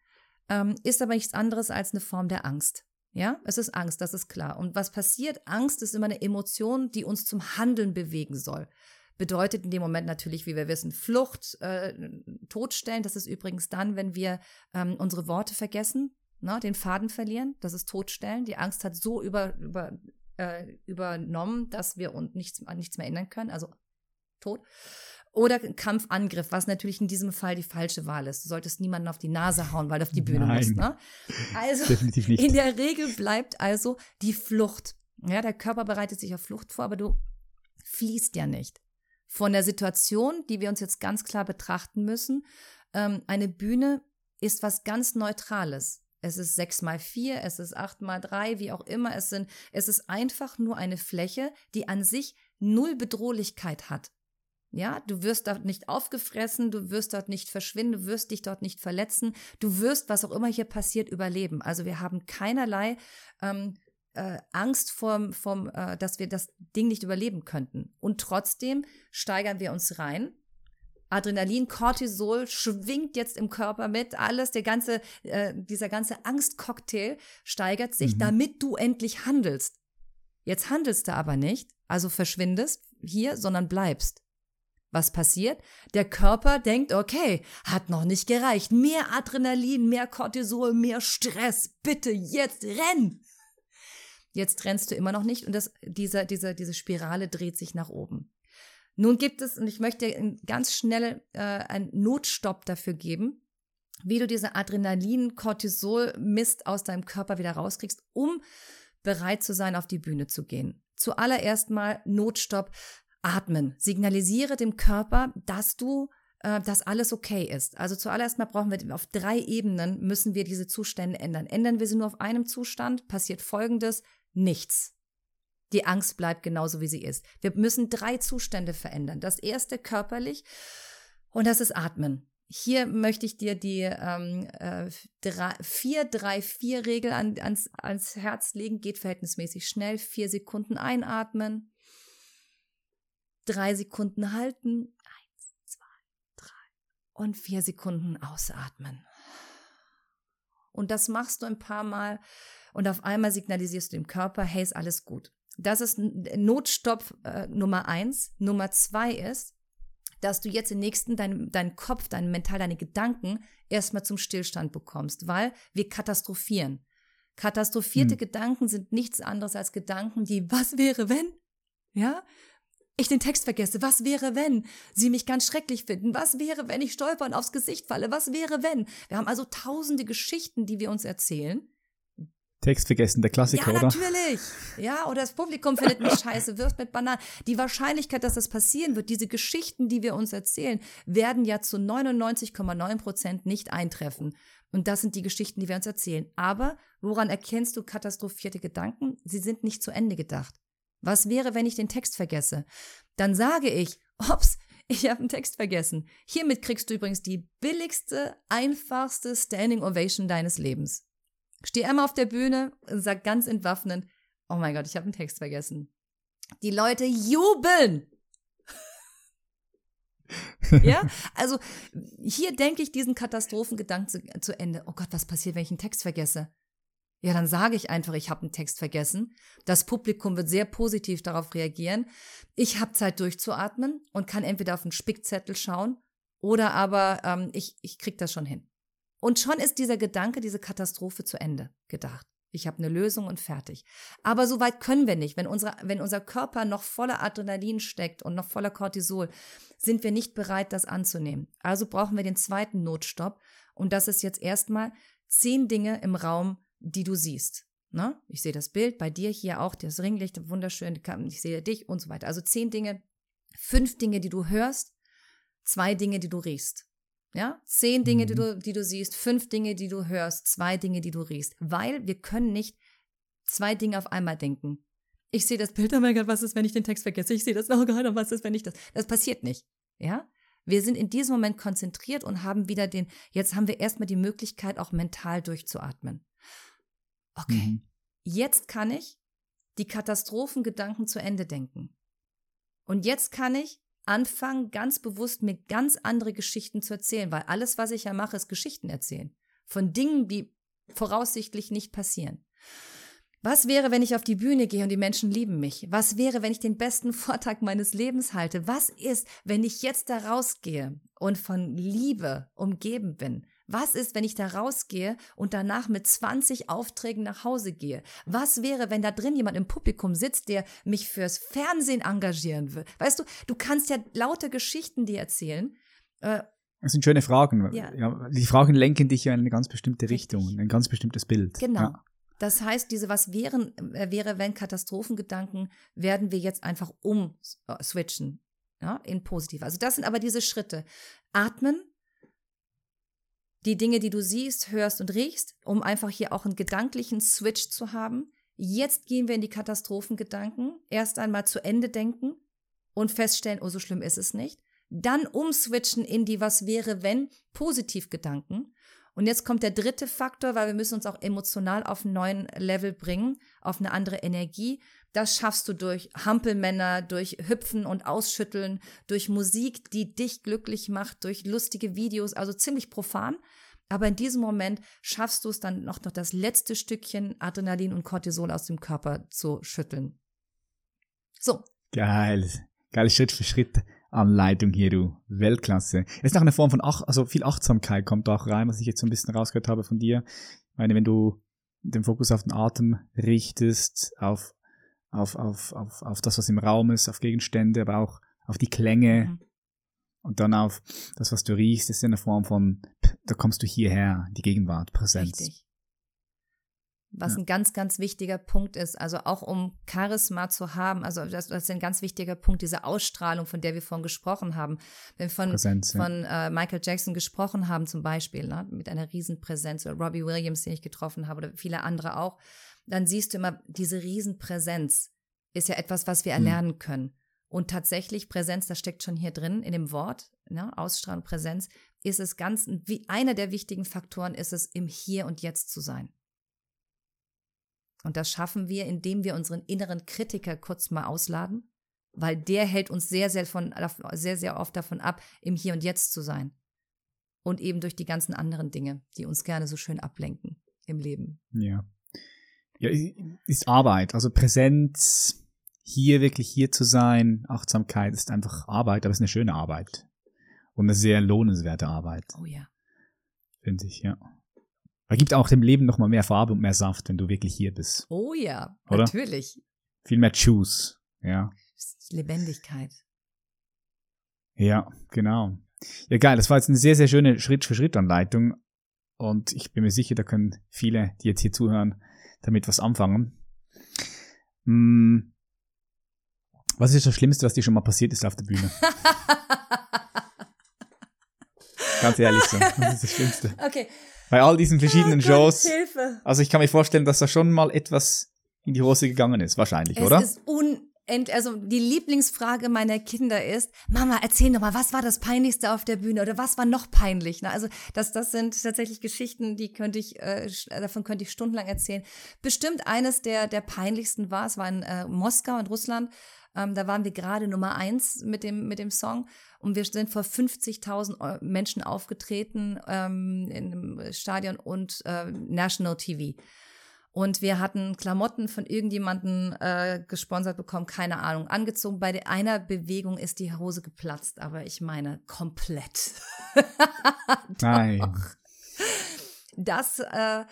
ähm, ist aber nichts anderes als eine Form der Angst. Ja, es ist Angst, das ist klar. Und was passiert? Angst ist immer eine Emotion, die uns zum Handeln bewegen soll. Bedeutet in dem Moment natürlich, wie wir wissen, Flucht, äh, Todstellen. Das ist übrigens dann, wenn wir ähm, unsere Worte vergessen, ne, den Faden verlieren, das ist Todstellen. Die Angst hat so über, über, äh, übernommen, dass wir uns nichts, an nichts mehr erinnern können, also tot. Oder Kampfangriff, was natürlich in diesem Fall die falsche Wahl ist. Du solltest niemanden auf die Nase hauen, weil du auf die Bühne Nein, musst. Ne? Also definitiv nicht. in der Regel bleibt also die Flucht. Ja, der Körper bereitet sich auf Flucht vor, aber du fließt ja nicht. Von der Situation, die wir uns jetzt ganz klar betrachten müssen, ähm, eine Bühne ist was ganz Neutrales. Es ist sechs mal vier, es ist acht mal drei, wie auch immer es sind. Es ist einfach nur eine Fläche, die an sich null Bedrohlichkeit hat. Ja, du wirst dort nicht aufgefressen, du wirst dort nicht verschwinden, du wirst dich dort nicht verletzen, du wirst, was auch immer hier passiert, überleben. Also wir haben keinerlei ähm, äh, Angst vor, vom, äh, dass wir das Ding nicht überleben könnten. Und trotzdem steigern wir uns rein Adrenalin, Cortisol schwingt jetzt im Körper mit, alles, der ganze, äh, dieser ganze Angstcocktail steigert sich, mhm. damit du endlich handelst. Jetzt handelst du aber nicht, also verschwindest hier, sondern bleibst. Was passiert? Der Körper denkt, okay, hat noch nicht gereicht. Mehr Adrenalin, mehr Cortisol, mehr Stress. Bitte jetzt renn! Jetzt rennst du immer noch nicht und das, diese, diese, diese Spirale dreht sich nach oben. Nun gibt es, und ich möchte ganz schnell äh, einen Notstopp dafür geben, wie du diese Adrenalin-Cortisol-Mist aus deinem Körper wieder rauskriegst, um bereit zu sein, auf die Bühne zu gehen. Zuallererst mal Notstopp, atmen. Signalisiere dem Körper, dass du äh, dass alles okay ist. Also zuallererst mal brauchen wir auf drei Ebenen müssen wir diese Zustände ändern. Ändern wir sie nur auf einem Zustand, passiert folgendes, nichts. Die Angst bleibt genauso, wie sie ist. Wir müssen drei Zustände verändern. Das erste körperlich und das ist Atmen. Hier möchte ich dir die ähm, äh, 4-3-4-Regel an, ans, ans Herz legen. Geht verhältnismäßig schnell. Vier Sekunden einatmen. Drei Sekunden halten. Eins, zwei, drei. Und vier Sekunden ausatmen. Und das machst du ein paar Mal. Und auf einmal signalisierst du dem Körper, hey, ist alles gut. Das ist Notstopp äh, Nummer eins. Nummer zwei ist, dass du jetzt den nächsten, deinen dein Kopf, dein Mental, deine Gedanken erstmal zum Stillstand bekommst, weil wir katastrophieren. Katastrophierte hm. Gedanken sind nichts anderes als Gedanken, die, [LAUGHS] was wäre, wenn? Ja? Ich den Text vergesse. Was wäre, wenn sie mich ganz schrecklich finden? Was wäre, wenn ich stolpern aufs Gesicht falle? Was wäre, wenn? Wir haben also tausende Geschichten, die wir uns erzählen, Text vergessen, der Klassiker, ja, oder? natürlich. Ja, oder das Publikum findet mich scheiße, wirft mit Bananen. Die Wahrscheinlichkeit, dass das passieren wird, diese Geschichten, die wir uns erzählen, werden ja zu 99,9 Prozent nicht eintreffen. Und das sind die Geschichten, die wir uns erzählen. Aber woran erkennst du katastrophierte Gedanken? Sie sind nicht zu Ende gedacht. Was wäre, wenn ich den Text vergesse? Dann sage ich, [LAUGHS] ups, ich habe einen Text vergessen. Hiermit kriegst du übrigens die billigste, einfachste Standing Ovation deines Lebens. Steh einmal auf der Bühne und sag ganz entwaffnend, oh mein Gott, ich habe einen Text vergessen. Die Leute jubeln. [LAUGHS] ja, also hier denke ich diesen Katastrophengedanken zu, zu Ende. Oh Gott, was passiert, wenn ich einen Text vergesse? Ja, dann sage ich einfach, ich habe einen Text vergessen. Das Publikum wird sehr positiv darauf reagieren. Ich habe Zeit durchzuatmen und kann entweder auf einen Spickzettel schauen oder aber ähm, ich, ich kriege das schon hin. Und schon ist dieser Gedanke, diese Katastrophe zu Ende gedacht. Ich habe eine Lösung und fertig. Aber so weit können wir nicht. Wenn, unsere, wenn unser Körper noch voller Adrenalin steckt und noch voller Cortisol, sind wir nicht bereit, das anzunehmen. Also brauchen wir den zweiten Notstopp. Und das ist jetzt erstmal zehn Dinge im Raum, die du siehst. Ne? Ich sehe das Bild bei dir hier auch, das Ringlicht, wunderschön, ich sehe dich und so weiter. Also zehn Dinge, fünf Dinge, die du hörst, zwei Dinge, die du riechst. Ja, zehn Dinge, mhm. die, du, die du siehst, fünf Dinge, die du hörst, zwei Dinge, die du riechst. Weil wir können nicht zwei Dinge auf einmal denken. Ich sehe das Bild, oh mein Gott, was ist, wenn ich den Text vergesse? Ich sehe das, oh Gott, was ist, wenn ich das? Das passiert nicht. Ja? Wir sind in diesem Moment konzentriert und haben wieder den, jetzt haben wir erstmal die Möglichkeit, auch mental durchzuatmen. Okay, mhm. jetzt kann ich die Katastrophengedanken zu Ende denken. Und jetzt kann ich anfangen, ganz bewusst mir ganz andere Geschichten zu erzählen, weil alles, was ich ja mache, ist Geschichten erzählen. Von Dingen, die voraussichtlich nicht passieren. Was wäre, wenn ich auf die Bühne gehe und die Menschen lieben mich? Was wäre, wenn ich den besten [LAUGHS] Vortrag meines Lebens halte? Was ist, wenn ich jetzt da rausgehe und von Liebe umgeben bin? Was ist, wenn ich da rausgehe und danach mit 20 Aufträgen nach Hause gehe? Was wäre, wenn da drin jemand im Publikum sitzt, der mich fürs Fernsehen engagieren will? Weißt du, du kannst ja lauter Geschichten dir erzählen. Äh, das sind schöne Fragen. Ja. ja. die Fragen lenken dich ja in eine ganz bestimmte Richtung, in ein ganz bestimmtes Bild. Genau. Ja. Das heißt, diese was wären, äh, wäre, wenn Katastrophengedanken, werden wir jetzt einfach umswitchen. Ja, in positiv. Also das sind aber diese Schritte. Atmen, die Dinge, die du siehst, hörst und riechst, um einfach hier auch einen gedanklichen Switch zu haben. Jetzt gehen wir in die Katastrophengedanken. Erst einmal zu Ende denken und feststellen, oh, so schlimm ist es nicht. Dann umswitchen in die Was wäre, wenn Positivgedanken. Und jetzt kommt der dritte Faktor, weil wir müssen uns auch emotional auf einen neuen Level bringen, auf eine andere Energie. Das schaffst du durch Hampelmänner, durch Hüpfen und Ausschütteln, durch Musik, die dich glücklich macht, durch lustige Videos, also ziemlich profan. Aber in diesem Moment schaffst du es dann noch, noch das letzte Stückchen Adrenalin und Cortisol aus dem Körper zu schütteln. So. Geil. Geil Schritt für Schritt Anleitung hier, du. Weltklasse. Es ist auch eine Form von, Ach also viel Achtsamkeit kommt auch rein, was ich jetzt so ein bisschen rausgehört habe von dir. Ich meine, wenn du den Fokus auf den Atem richtest, auf auf, auf, auf, auf das, was im Raum ist, auf Gegenstände, aber auch auf die Klänge mhm. und dann auf das, was du riechst, ist in der Form von, da kommst du hierher, die Gegenwart, Präsenz. Richtig. Was ja. ein ganz, ganz wichtiger Punkt ist, also auch um Charisma zu haben, also das, das, ist ein ganz wichtiger Punkt, diese Ausstrahlung, von der wir vorhin gesprochen haben. Wenn wir von, Präsenz, ja. von äh, Michael Jackson gesprochen haben zum Beispiel, ne, mit einer Riesenpräsenz, oder Robbie Williams, den ich getroffen habe, oder viele andere auch, dann siehst du immer, diese Riesenpräsenz ist ja etwas, was wir hm. erlernen können. Und tatsächlich, Präsenz, das steckt schon hier drin in dem Wort, ne, Ausstrahlung, Präsenz, ist es ganz, wie einer der wichtigen Faktoren ist es, im Hier und Jetzt zu sein. Und das schaffen wir, indem wir unseren inneren Kritiker kurz mal ausladen, weil der hält uns sehr, sehr, von, sehr, sehr oft davon ab, im Hier und Jetzt zu sein. Und eben durch die ganzen anderen Dinge, die uns gerne so schön ablenken im Leben. Ja. Ja, ist Arbeit. Also Präsenz, hier wirklich hier zu sein, Achtsamkeit ist einfach Arbeit, aber es ist eine schöne Arbeit. Und eine sehr lohnenswerte Arbeit. Oh ja. Finde ich, ja. Er gibt auch dem Leben nochmal mehr Farbe und mehr Saft, wenn du wirklich hier bist. Oh ja, Oder? natürlich. Viel mehr Choose, ja. Lebendigkeit. Ja, genau. Ja, geil. Das war jetzt eine sehr, sehr schöne Schritt-für-Schritt-Anleitung. Und ich bin mir sicher, da können viele, die jetzt hier zuhören, damit was anfangen. Hm. Was ist das Schlimmste, was dir schon mal passiert ist auf der Bühne? [LAUGHS] Ganz ehrlich so. Was ist das Schlimmste? Okay. Bei all diesen verschiedenen oh Gott, Shows. Hilfe. Also ich kann mir vorstellen, dass da schon mal etwas in die Hose gegangen ist, wahrscheinlich, es oder? Es ist un also die Lieblingsfrage meiner Kinder ist, Mama, erzähl doch mal, was war das Peinlichste auf der Bühne oder was war noch peinlich? Ne? Also das, das sind tatsächlich Geschichten, die könnte ich, äh, davon könnte ich stundenlang erzählen. Bestimmt eines der, der peinlichsten war, es war in äh, Moskau in Russland. Ähm, da waren wir gerade Nummer eins mit dem, mit dem Song. Und wir sind vor 50.000 Menschen aufgetreten ähm, in einem Stadion und äh, National TV. Und wir hatten Klamotten von irgendjemanden äh, gesponsert bekommen, keine Ahnung, angezogen. Bei einer Bewegung ist die Hose geplatzt, aber ich meine komplett. [LAUGHS] Nein. Das äh,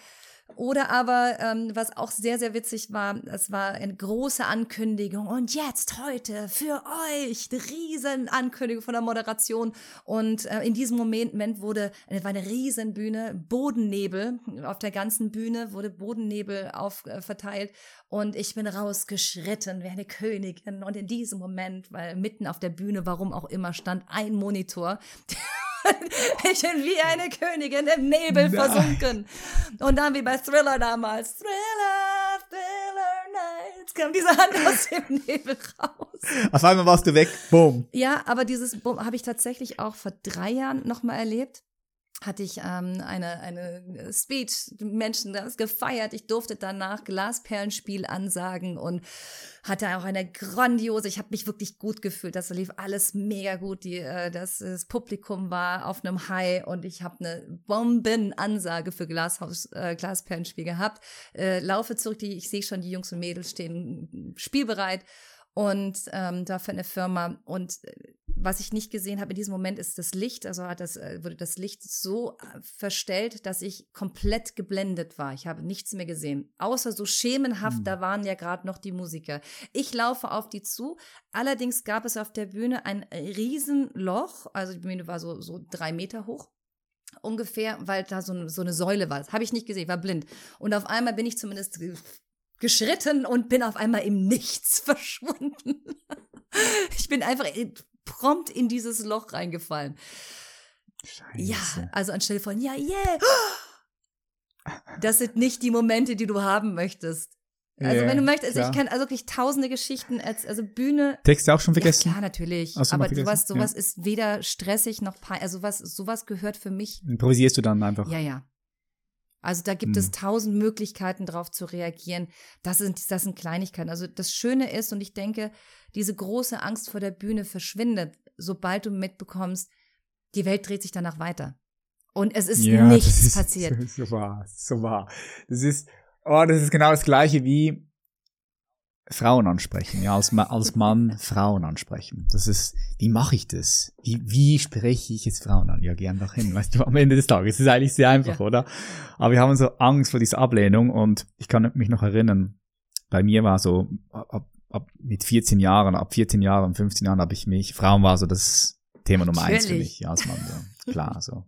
oder aber, ähm, was auch sehr, sehr witzig war, es war eine große Ankündigung und jetzt heute für euch, eine riesen Ankündigung von der Moderation. Und äh, in diesem Moment wurde, es war eine riesen Bühne, Bodennebel, auf der ganzen Bühne wurde Bodennebel auf, äh, verteilt und ich bin rausgeschritten wie eine Königin. Und in diesem Moment, weil mitten auf der Bühne, warum auch immer, stand ein Monitor. [LAUGHS] ich bin wie eine Königin im Nebel Nein. versunken. Und dann wie bei Thriller damals. Thriller, Thriller Nights. Kam diese Hand aus dem Nebel raus. Auf einmal warst du weg. Boom. Ja, aber dieses Boom habe ich tatsächlich auch vor drei Jahren nochmal erlebt hatte ich ähm, eine, eine Speech, Menschen das gefeiert. Ich durfte danach Glasperlenspiel ansagen und hatte auch eine grandiose, ich habe mich wirklich gut gefühlt. Das lief alles mega gut. Die, äh, das, das Publikum war auf einem High und ich habe eine Bombenansage für Glashaus, äh, Glasperlenspiel gehabt. Äh, laufe zurück, die, ich sehe schon, die Jungs und Mädels stehen spielbereit und ähm, da für eine Firma. Und äh, was ich nicht gesehen habe in diesem Moment ist das Licht. Also hat das, äh, wurde das Licht so äh, verstellt, dass ich komplett geblendet war. Ich habe nichts mehr gesehen. Außer so schemenhaft, hm. da waren ja gerade noch die Musiker. Ich laufe auf die zu. Allerdings gab es auf der Bühne ein Riesenloch. Also die Bühne war so, so drei Meter hoch ungefähr, weil da so, so eine Säule war. Das habe ich nicht gesehen, war blind. Und auf einmal bin ich zumindest geschritten und bin auf einmal im Nichts [LAUGHS] verschwunden. ich bin einfach prompt in dieses Loch reingefallen. Scheiße. Ja, also anstelle von, ja, yeah. Das sind nicht die Momente, die du haben möchtest. Also yeah, wenn du möchtest, also ich kann also wirklich tausende Geschichten, als, also Bühne. Texte auch schon vergessen? Ja, klar, natürlich. Aber sowas, sowas ja. ist weder stressig noch also sowas, sowas gehört für mich. Improvisierst du dann einfach? Ja, ja. Also da gibt hm. es tausend Möglichkeiten darauf zu reagieren. Das sind, das sind Kleinigkeiten. Also das Schöne ist, und ich denke, diese große Angst vor der Bühne verschwindet, sobald du mitbekommst, die Welt dreht sich danach weiter. Und es ist ja, nichts ist, [LAUGHS] passiert. So wahr, so wahr. Das ist, oh, das ist genau das Gleiche wie, Frauen ansprechen, ja, als, als Mann Frauen ansprechen. Das ist, wie mache ich das? Wie, wie spreche ich jetzt Frauen an? Ja, geh einfach hin, weißt du, am Ende des Tages. Das ist eigentlich sehr einfach, ja. oder? Aber wir haben so Angst vor dieser Ablehnung und ich kann mich noch erinnern, bei mir war so, ab, ab mit 14 Jahren, ab 14 Jahren, 15 Jahren habe ich mich, Frauen war so das Thema Nummer Natürlich. eins für mich, ja, als Mann, ja. klar, so.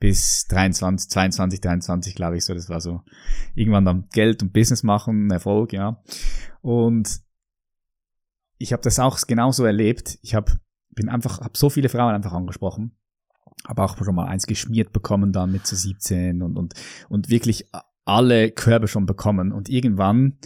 Bis 23, 22, 23, glaube ich, so, das war so, irgendwann dann Geld und Business machen, Erfolg, ja. Und ich habe das auch genauso erlebt. Ich habe bin einfach habe so viele Frauen einfach angesprochen, habe auch schon mal eins geschmiert bekommen dann mit so 17 und und und wirklich alle Körbe schon bekommen und irgendwann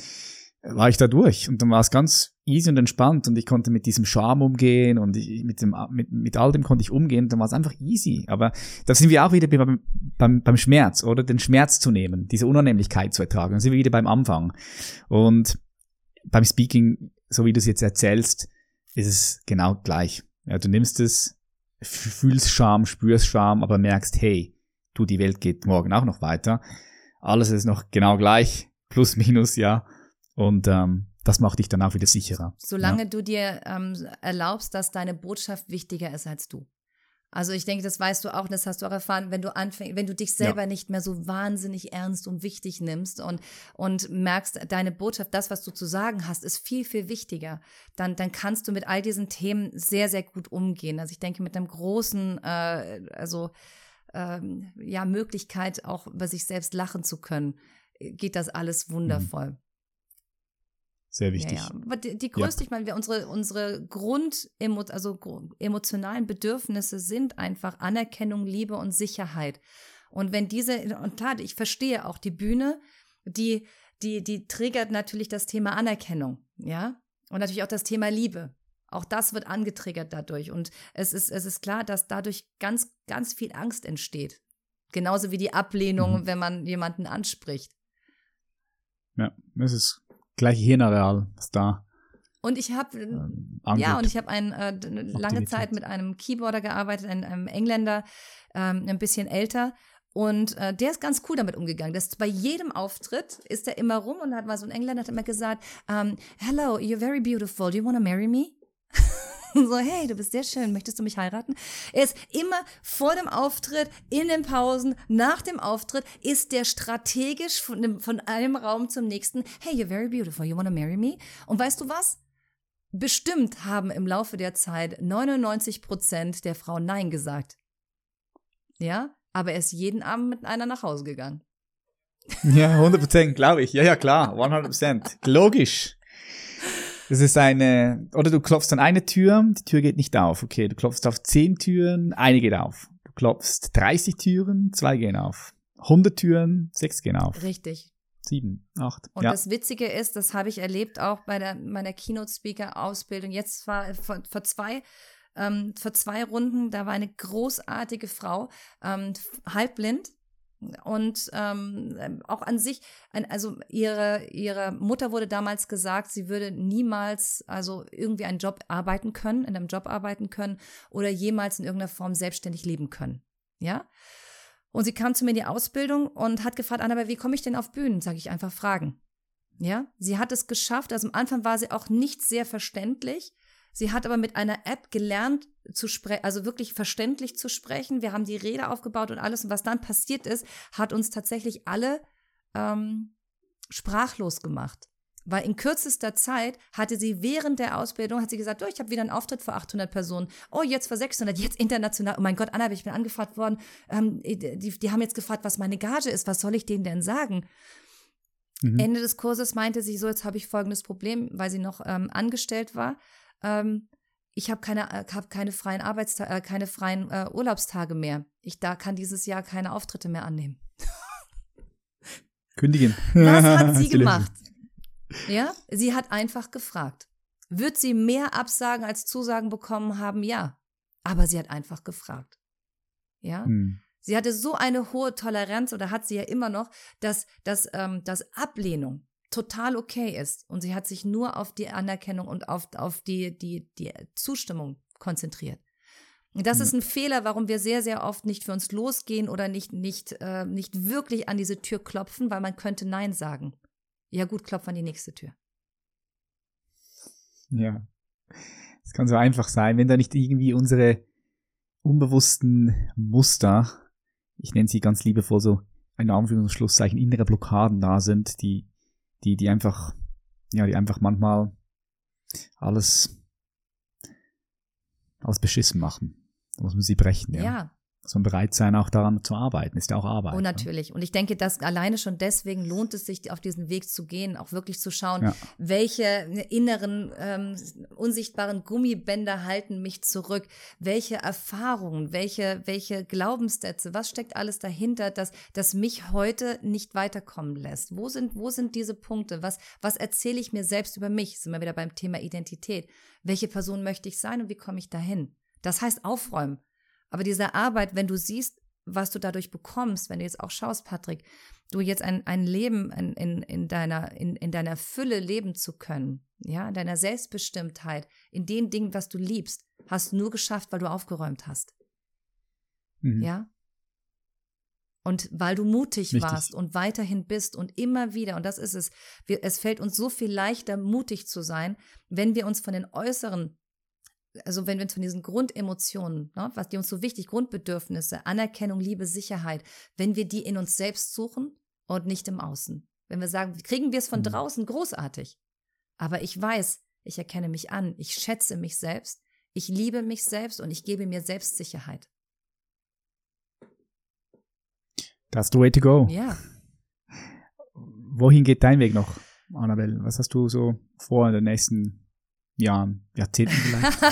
war ich da durch und dann war es ganz easy und entspannt und ich konnte mit diesem Charme umgehen und ich, mit dem mit, mit all dem konnte ich umgehen dann war es einfach easy aber da sind wir auch wieder beim, beim, beim Schmerz oder den Schmerz zu nehmen diese Unannehmlichkeit zu ertragen dann sind wir wieder beim Anfang und beim Speaking, so wie du es jetzt erzählst, ist es genau gleich. Ja, du nimmst es, fühlst Scham, spürst Scham, aber merkst, hey, du, die Welt geht morgen auch noch weiter. Alles ist noch genau gleich, plus minus, ja. Und ähm, das macht dich dann auch wieder sicherer. Solange ja. du dir ähm, erlaubst, dass deine Botschaft wichtiger ist als du. Also ich denke, das weißt du auch, das hast du auch erfahren, wenn du anfängst, wenn du dich selber ja. nicht mehr so wahnsinnig ernst und wichtig nimmst und, und merkst, deine Botschaft, das, was du zu sagen hast, ist viel, viel wichtiger, dann, dann kannst du mit all diesen Themen sehr, sehr gut umgehen. Also ich denke, mit einem großen, äh, also ähm, ja, Möglichkeit, auch über sich selbst lachen zu können, geht das alles mhm. wundervoll. Mhm. Sehr wichtig. Ja, ja. Aber die, die größte, ja. ich meine, wir unsere, unsere Grund, also emotionalen Bedürfnisse sind einfach Anerkennung, Liebe und Sicherheit. Und wenn diese, und klar, ich verstehe auch die Bühne, die, die, die triggert natürlich das Thema Anerkennung, ja. Und natürlich auch das Thema Liebe. Auch das wird angetriggert dadurch. Und es ist, es ist klar, dass dadurch ganz, ganz viel Angst entsteht. Genauso wie die Ablehnung, mhm. wenn man jemanden anspricht. Ja, es ist gleiche Hirnareal, was da Und ich habe ähm, ja und ich habe äh, lange Zeit mit einem Keyboarder gearbeitet, einem, einem Engländer, ähm, ein bisschen älter. Und äh, der ist ganz cool damit umgegangen. Das bei jedem Auftritt ist er immer rum und hat mal so ein Engländer hat immer gesagt, um, ähm, Hello, you're very beautiful. Do you want to marry me? [LAUGHS] so, hey, du bist sehr schön, möchtest du mich heiraten? Er ist immer vor dem Auftritt, in den Pausen, nach dem Auftritt, ist der strategisch von, von einem Raum zum nächsten, hey, you're very beautiful, you wanna marry me? Und weißt du was? Bestimmt haben im Laufe der Zeit 99 Prozent der Frauen Nein gesagt. Ja, aber er ist jeden Abend mit einer nach Hause gegangen. Ja, 100 Prozent, glaube ich. Ja, ja, klar, 100 Prozent. Logisch. Das ist eine, oder du klopfst an eine Tür, die Tür geht nicht auf. Okay, du klopfst auf zehn Türen, eine geht auf. Du klopfst 30 Türen, zwei gehen auf. 100 Türen, sechs gehen auf. Richtig. Sieben, acht. Und ja. das Witzige ist, das habe ich erlebt auch bei der, meiner Keynote-Speaker-Ausbildung. Jetzt war vor, vor zwei ähm, vor zwei Runden, da war eine großartige Frau, ähm, halbblind, und ähm, auch an sich, also ihre, ihre Mutter wurde damals gesagt, sie würde niemals also irgendwie einen Job arbeiten können, in einem Job arbeiten können oder jemals in irgendeiner Form selbstständig leben können. Ja? Und sie kam zu mir in die Ausbildung und hat gefragt, Anna, aber wie komme ich denn auf Bühnen? Sage ich einfach Fragen. Ja, sie hat es geschafft. Also am Anfang war sie auch nicht sehr verständlich. Sie hat aber mit einer App gelernt zu sprechen, also wirklich verständlich zu sprechen. Wir haben die Rede aufgebaut und alles. Und was dann passiert ist, hat uns tatsächlich alle ähm, sprachlos gemacht. Weil in kürzester Zeit hatte sie während der Ausbildung, hat sie gesagt, oh, ich habe wieder einen Auftritt vor 800 Personen. Oh, jetzt vor 600, jetzt international. Oh mein Gott, Anna, ich bin angefragt worden. Ähm, die, die haben jetzt gefragt, was meine Gage ist. Was soll ich denen denn sagen? Mhm. Ende des Kurses meinte sie so, jetzt habe ich folgendes Problem, weil sie noch ähm, angestellt war ähm, ich habe keine, äh, hab keine freien Arbeitstage, äh, keine freien äh, Urlaubstage mehr. Ich da kann dieses Jahr keine Auftritte mehr annehmen. Kündigen. Was hat [LAUGHS] sie gemacht? Ja, sie hat einfach gefragt. Wird sie mehr Absagen als Zusagen bekommen haben? Ja. Aber sie hat einfach gefragt. Ja. Hm. Sie hatte so eine hohe Toleranz oder hat sie ja immer noch, dass, dass, ähm, dass Ablehnung total okay ist. Und sie hat sich nur auf die Anerkennung und auf, auf die, die, die Zustimmung konzentriert. Das ist ein Fehler, warum wir sehr, sehr oft nicht für uns losgehen oder nicht, nicht, äh, nicht wirklich an diese Tür klopfen, weil man könnte Nein sagen. Ja gut, klopf an die nächste Tür. Ja, es kann so einfach sein, wenn da nicht irgendwie unsere unbewussten Muster, ich nenne sie ganz liebevoll so, ein Anführungsschlusszeichen, innere Blockaden da sind, die die, die einfach, ja, die einfach manchmal alles, alles beschissen machen. Da muss man sie brechen, ja. Ja, muss man bereit sein, auch daran zu arbeiten. Ist ja auch Arbeit. Oh, ne? natürlich. Ne? Und ich denke, dass alleine schon deswegen lohnt es sich, auf diesen Weg zu gehen, auch wirklich zu schauen, ja. welche inneren, ähm, unsichtbaren Gummibänder halten mich zurück, welche Erfahrungen, welche, welche Glaubenssätze, was steckt alles dahinter, dass, dass mich heute nicht weiterkommen lässt? Wo sind, wo sind diese Punkte? Was, was erzähle ich mir selbst über mich? Sind wir wieder beim Thema Identität. Welche Person möchte ich sein und wie komme ich dahin? Das heißt aufräumen. Aber diese Arbeit, wenn du siehst, was du dadurch bekommst, wenn du jetzt auch schaust, Patrick, du jetzt ein, ein Leben in, in, in, deiner, in, in deiner Fülle leben zu können, ja, in deiner Selbstbestimmtheit, in den Dingen, was du liebst, hast du nur geschafft, weil du aufgeräumt hast. Mhm. Ja? Und weil du mutig Richtig. warst und weiterhin bist und immer wieder, und das ist es, wir, es fällt uns so viel leichter, mutig zu sein, wenn wir uns von den äußeren also wenn wir uns von diesen Grundemotionen, ne, was die uns so wichtig, Grundbedürfnisse, Anerkennung, Liebe, Sicherheit, wenn wir die in uns selbst suchen und nicht im Außen. Wenn wir sagen, kriegen wir es von mhm. draußen, großartig. Aber ich weiß, ich erkenne mich an, ich schätze mich selbst, ich liebe mich selbst und ich gebe mir Selbstsicherheit. That's the way to go. Ja. Wohin geht dein Weg noch, Annabelle? Was hast du so vor in den nächsten Jahren, Jahrzehnten vielleicht?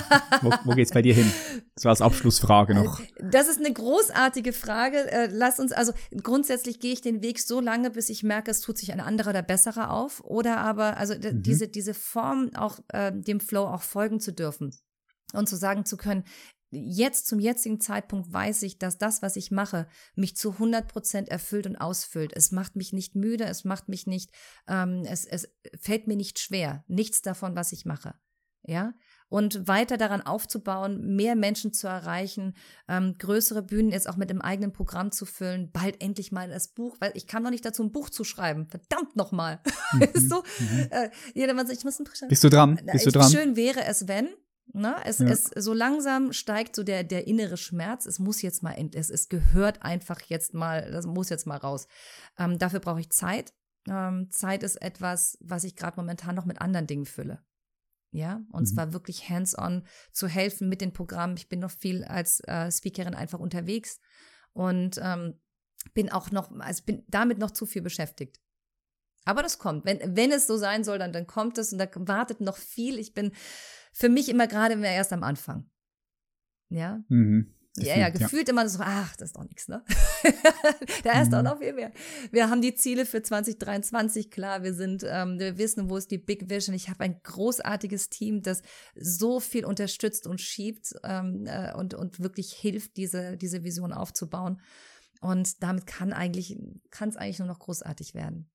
wo, wo geht's bei dir hin? Das war als Abschlussfrage noch. Das ist eine großartige Frage. Äh, lass uns, also grundsätzlich gehe ich den Weg so lange, bis ich merke, es tut sich ein anderer oder besserer auf. Oder aber, also mhm. diese, diese Form auch äh, dem Flow auch folgen zu dürfen. Und zu sagen zu können, jetzt zum jetzigen Zeitpunkt weiß ich, dass das, was ich mache, mich zu 100 Prozent erfüllt und ausfüllt. Es macht mich nicht müde, es macht mich nicht, ähm, es, es fällt mir nicht schwer. Nichts davon, was ich mache. Ja, und weiter daran aufzubauen, mehr Menschen zu erreichen, ähm, größere Bühnen jetzt auch mit dem eigenen Programm zu füllen, bald endlich mal das Buch, weil ich kam noch nicht dazu, ein Buch zu schreiben. Verdammt nochmal. [LAUGHS] Mhm. so, mhm. äh, jedermann sagt, ich muss ein Buch schreiben. Bist du dran? Bist du dran? Schön wäre es, wenn. Ne? Es, ja. es so langsam steigt so der, der innere Schmerz. Es muss jetzt mal, es, es gehört einfach jetzt mal, das muss jetzt mal raus. Ähm, dafür brauche ich Zeit. Ähm, Zeit ist etwas, was ich gerade momentan noch mit anderen Dingen fülle. Ja, und mhm. zwar wirklich hands-on zu helfen mit den Programmen. Ich bin noch viel als äh, Speakerin einfach unterwegs und ähm, bin auch noch, also bin damit noch zu viel beschäftigt. Aber das kommt. Wenn, wenn es so sein soll, dann, dann kommt es und da wartet noch viel. Ich bin für mich immer gerade immer erst am Anfang. Ja. Mhm. Ja, ja, gefühlt ja. immer so, ach, das ist doch nichts, ne? [LAUGHS] da ist mhm. doch noch viel mehr. Wir haben die Ziele für 2023 klar. Wir sind, ähm, wir wissen, wo ist die Big Vision. Ich habe ein großartiges Team, das so viel unterstützt und schiebt ähm, äh, und, und wirklich hilft, diese, diese Vision aufzubauen. Und damit kann eigentlich, kann es eigentlich nur noch großartig werden.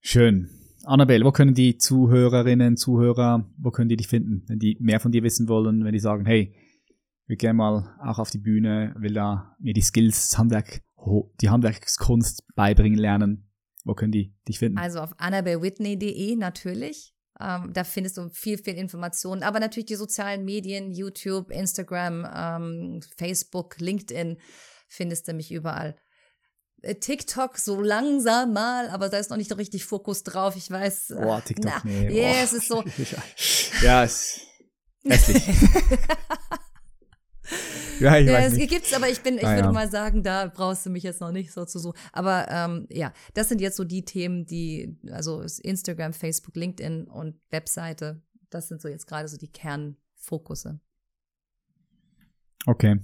Schön. Annabelle, wo können die Zuhörerinnen, Zuhörer, wo können die dich finden, wenn die mehr von dir wissen wollen, wenn die sagen, hey, will gerne mal auch auf die Bühne, will da mir die Skills, das Handwerk, die Handwerkskunst beibringen lernen. Wo können die dich finden? Also auf annabellewhitney.de natürlich. Ähm, da findest du viel, viel Informationen. Aber natürlich die sozialen Medien, YouTube, Instagram, ähm, Facebook, LinkedIn, findest du mich überall. Äh, TikTok so langsam mal, aber da ist noch nicht so richtig Fokus drauf. Ich weiß. Äh, Boah, TikTok, na, nee. Ja, yeah, es ist so. [LAUGHS] ja, es ist [LAUGHS] hässlich. [LAUGHS] ja, ich weiß es nicht. gibt's, aber ich bin, ich ah, würde ja. mal sagen, da brauchst du mich jetzt noch nicht so zu suchen. Aber ähm, ja, das sind jetzt so die Themen, die, also Instagram, Facebook, LinkedIn und Webseite, das sind so jetzt gerade so die Kernfokusse. Okay.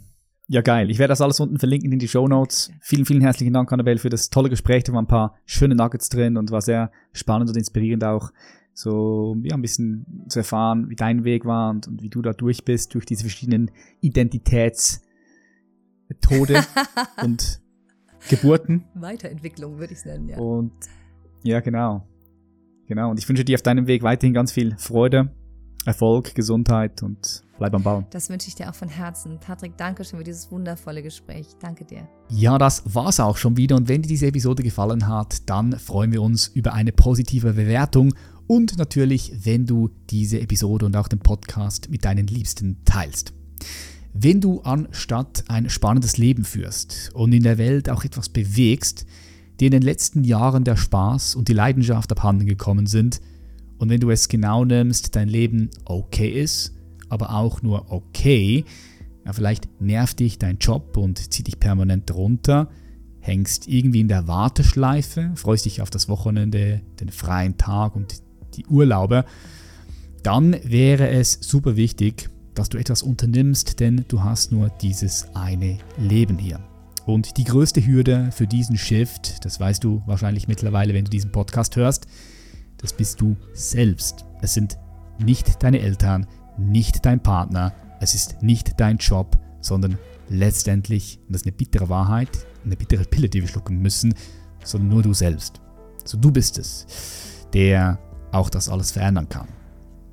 Ja, geil. Ich werde das alles unten verlinken in die Show Notes. Vielen, vielen herzlichen Dank, Annabelle, für das tolle Gespräch. Da waren ein paar schöne Nuggets drin und war sehr spannend und inspirierend auch so ja, ein bisschen zu erfahren, wie dein Weg war und, und wie du da durch bist, durch diese verschiedenen Identitätstode [LAUGHS] und Geburten. Weiterentwicklung würde ich es nennen, ja. Und ja, genau. Genau. Und ich wünsche dir auf deinem Weg weiterhin ganz viel Freude, Erfolg, Gesundheit und bleib am Bauen. Das wünsche ich dir auch von Herzen. Patrick, danke schön für dieses wundervolle Gespräch. Danke dir. Ja, das war's auch schon wieder. Und wenn dir diese Episode gefallen hat, dann freuen wir uns über eine positive Bewertung und natürlich, wenn du diese Episode und auch den Podcast mit deinen Liebsten teilst. Wenn du anstatt ein spannendes Leben führst und in der Welt auch etwas bewegst, dir in den letzten Jahren der Spaß und die Leidenschaft abhanden gekommen sind, und wenn du es genau nimmst, dein Leben okay ist, aber auch nur okay, ja, vielleicht nervt dich dein Job und zieht dich permanent runter, hängst irgendwie in der Warteschleife, freust dich auf das Wochenende, den freien Tag und die Urlaube, dann wäre es super wichtig, dass du etwas unternimmst, denn du hast nur dieses eine Leben hier. Und die größte Hürde für diesen Shift, das weißt du wahrscheinlich mittlerweile, wenn du diesen Podcast hörst, das bist du selbst. Es sind nicht deine Eltern, nicht dein Partner, es ist nicht dein Job, sondern letztendlich, und das ist eine bittere Wahrheit, eine bittere Pille, die wir schlucken müssen, sondern nur du selbst. So du bist es, der auch das alles verändern kann.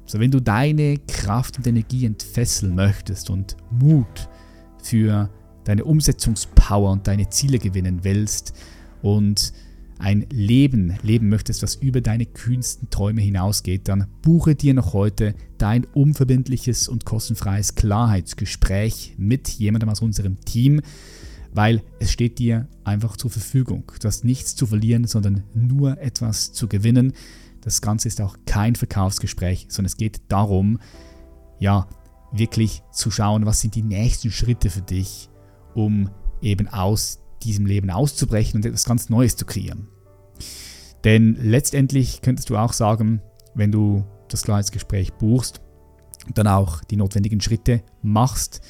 So, wenn du deine Kraft und Energie entfesseln möchtest und Mut für deine Umsetzungspower und deine Ziele gewinnen willst und ein Leben leben möchtest, was über deine kühnsten Träume hinausgeht, dann buche dir noch heute dein unverbindliches und kostenfreies Klarheitsgespräch mit jemandem aus unserem Team, weil es steht dir einfach zur Verfügung. Du hast nichts zu verlieren, sondern nur etwas zu gewinnen. Das Ganze ist auch kein Verkaufsgespräch, sondern es geht darum, ja, wirklich zu schauen, was sind die nächsten Schritte für dich, um eben aus diesem Leben auszubrechen und etwas ganz Neues zu kreieren. Denn letztendlich könntest du auch sagen, wenn du das Klarheitsgespräch buchst und dann auch die notwendigen Schritte machst,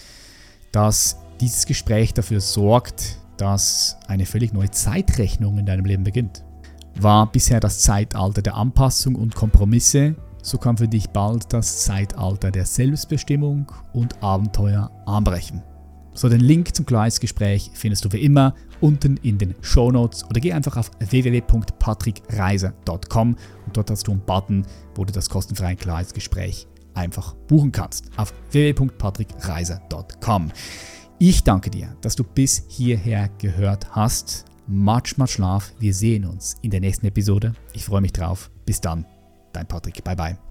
dass dieses Gespräch dafür sorgt, dass eine völlig neue Zeitrechnung in deinem Leben beginnt war bisher das Zeitalter der Anpassung und Kompromisse, so kann für dich bald das Zeitalter der Selbstbestimmung und Abenteuer anbrechen. So, den Link zum Gleisgespräch findest du wie immer unten in den Show Notes oder geh einfach auf www.patrickreiser.com und dort hast du einen Button, wo du das kostenfreie Gleisgespräch einfach buchen kannst. Auf www.patrickreiser.com. Ich danke dir, dass du bis hierher gehört hast. Much, much love. Wir sehen uns in der nächsten Episode. Ich freue mich drauf. Bis dann. Dein Patrick. Bye, bye.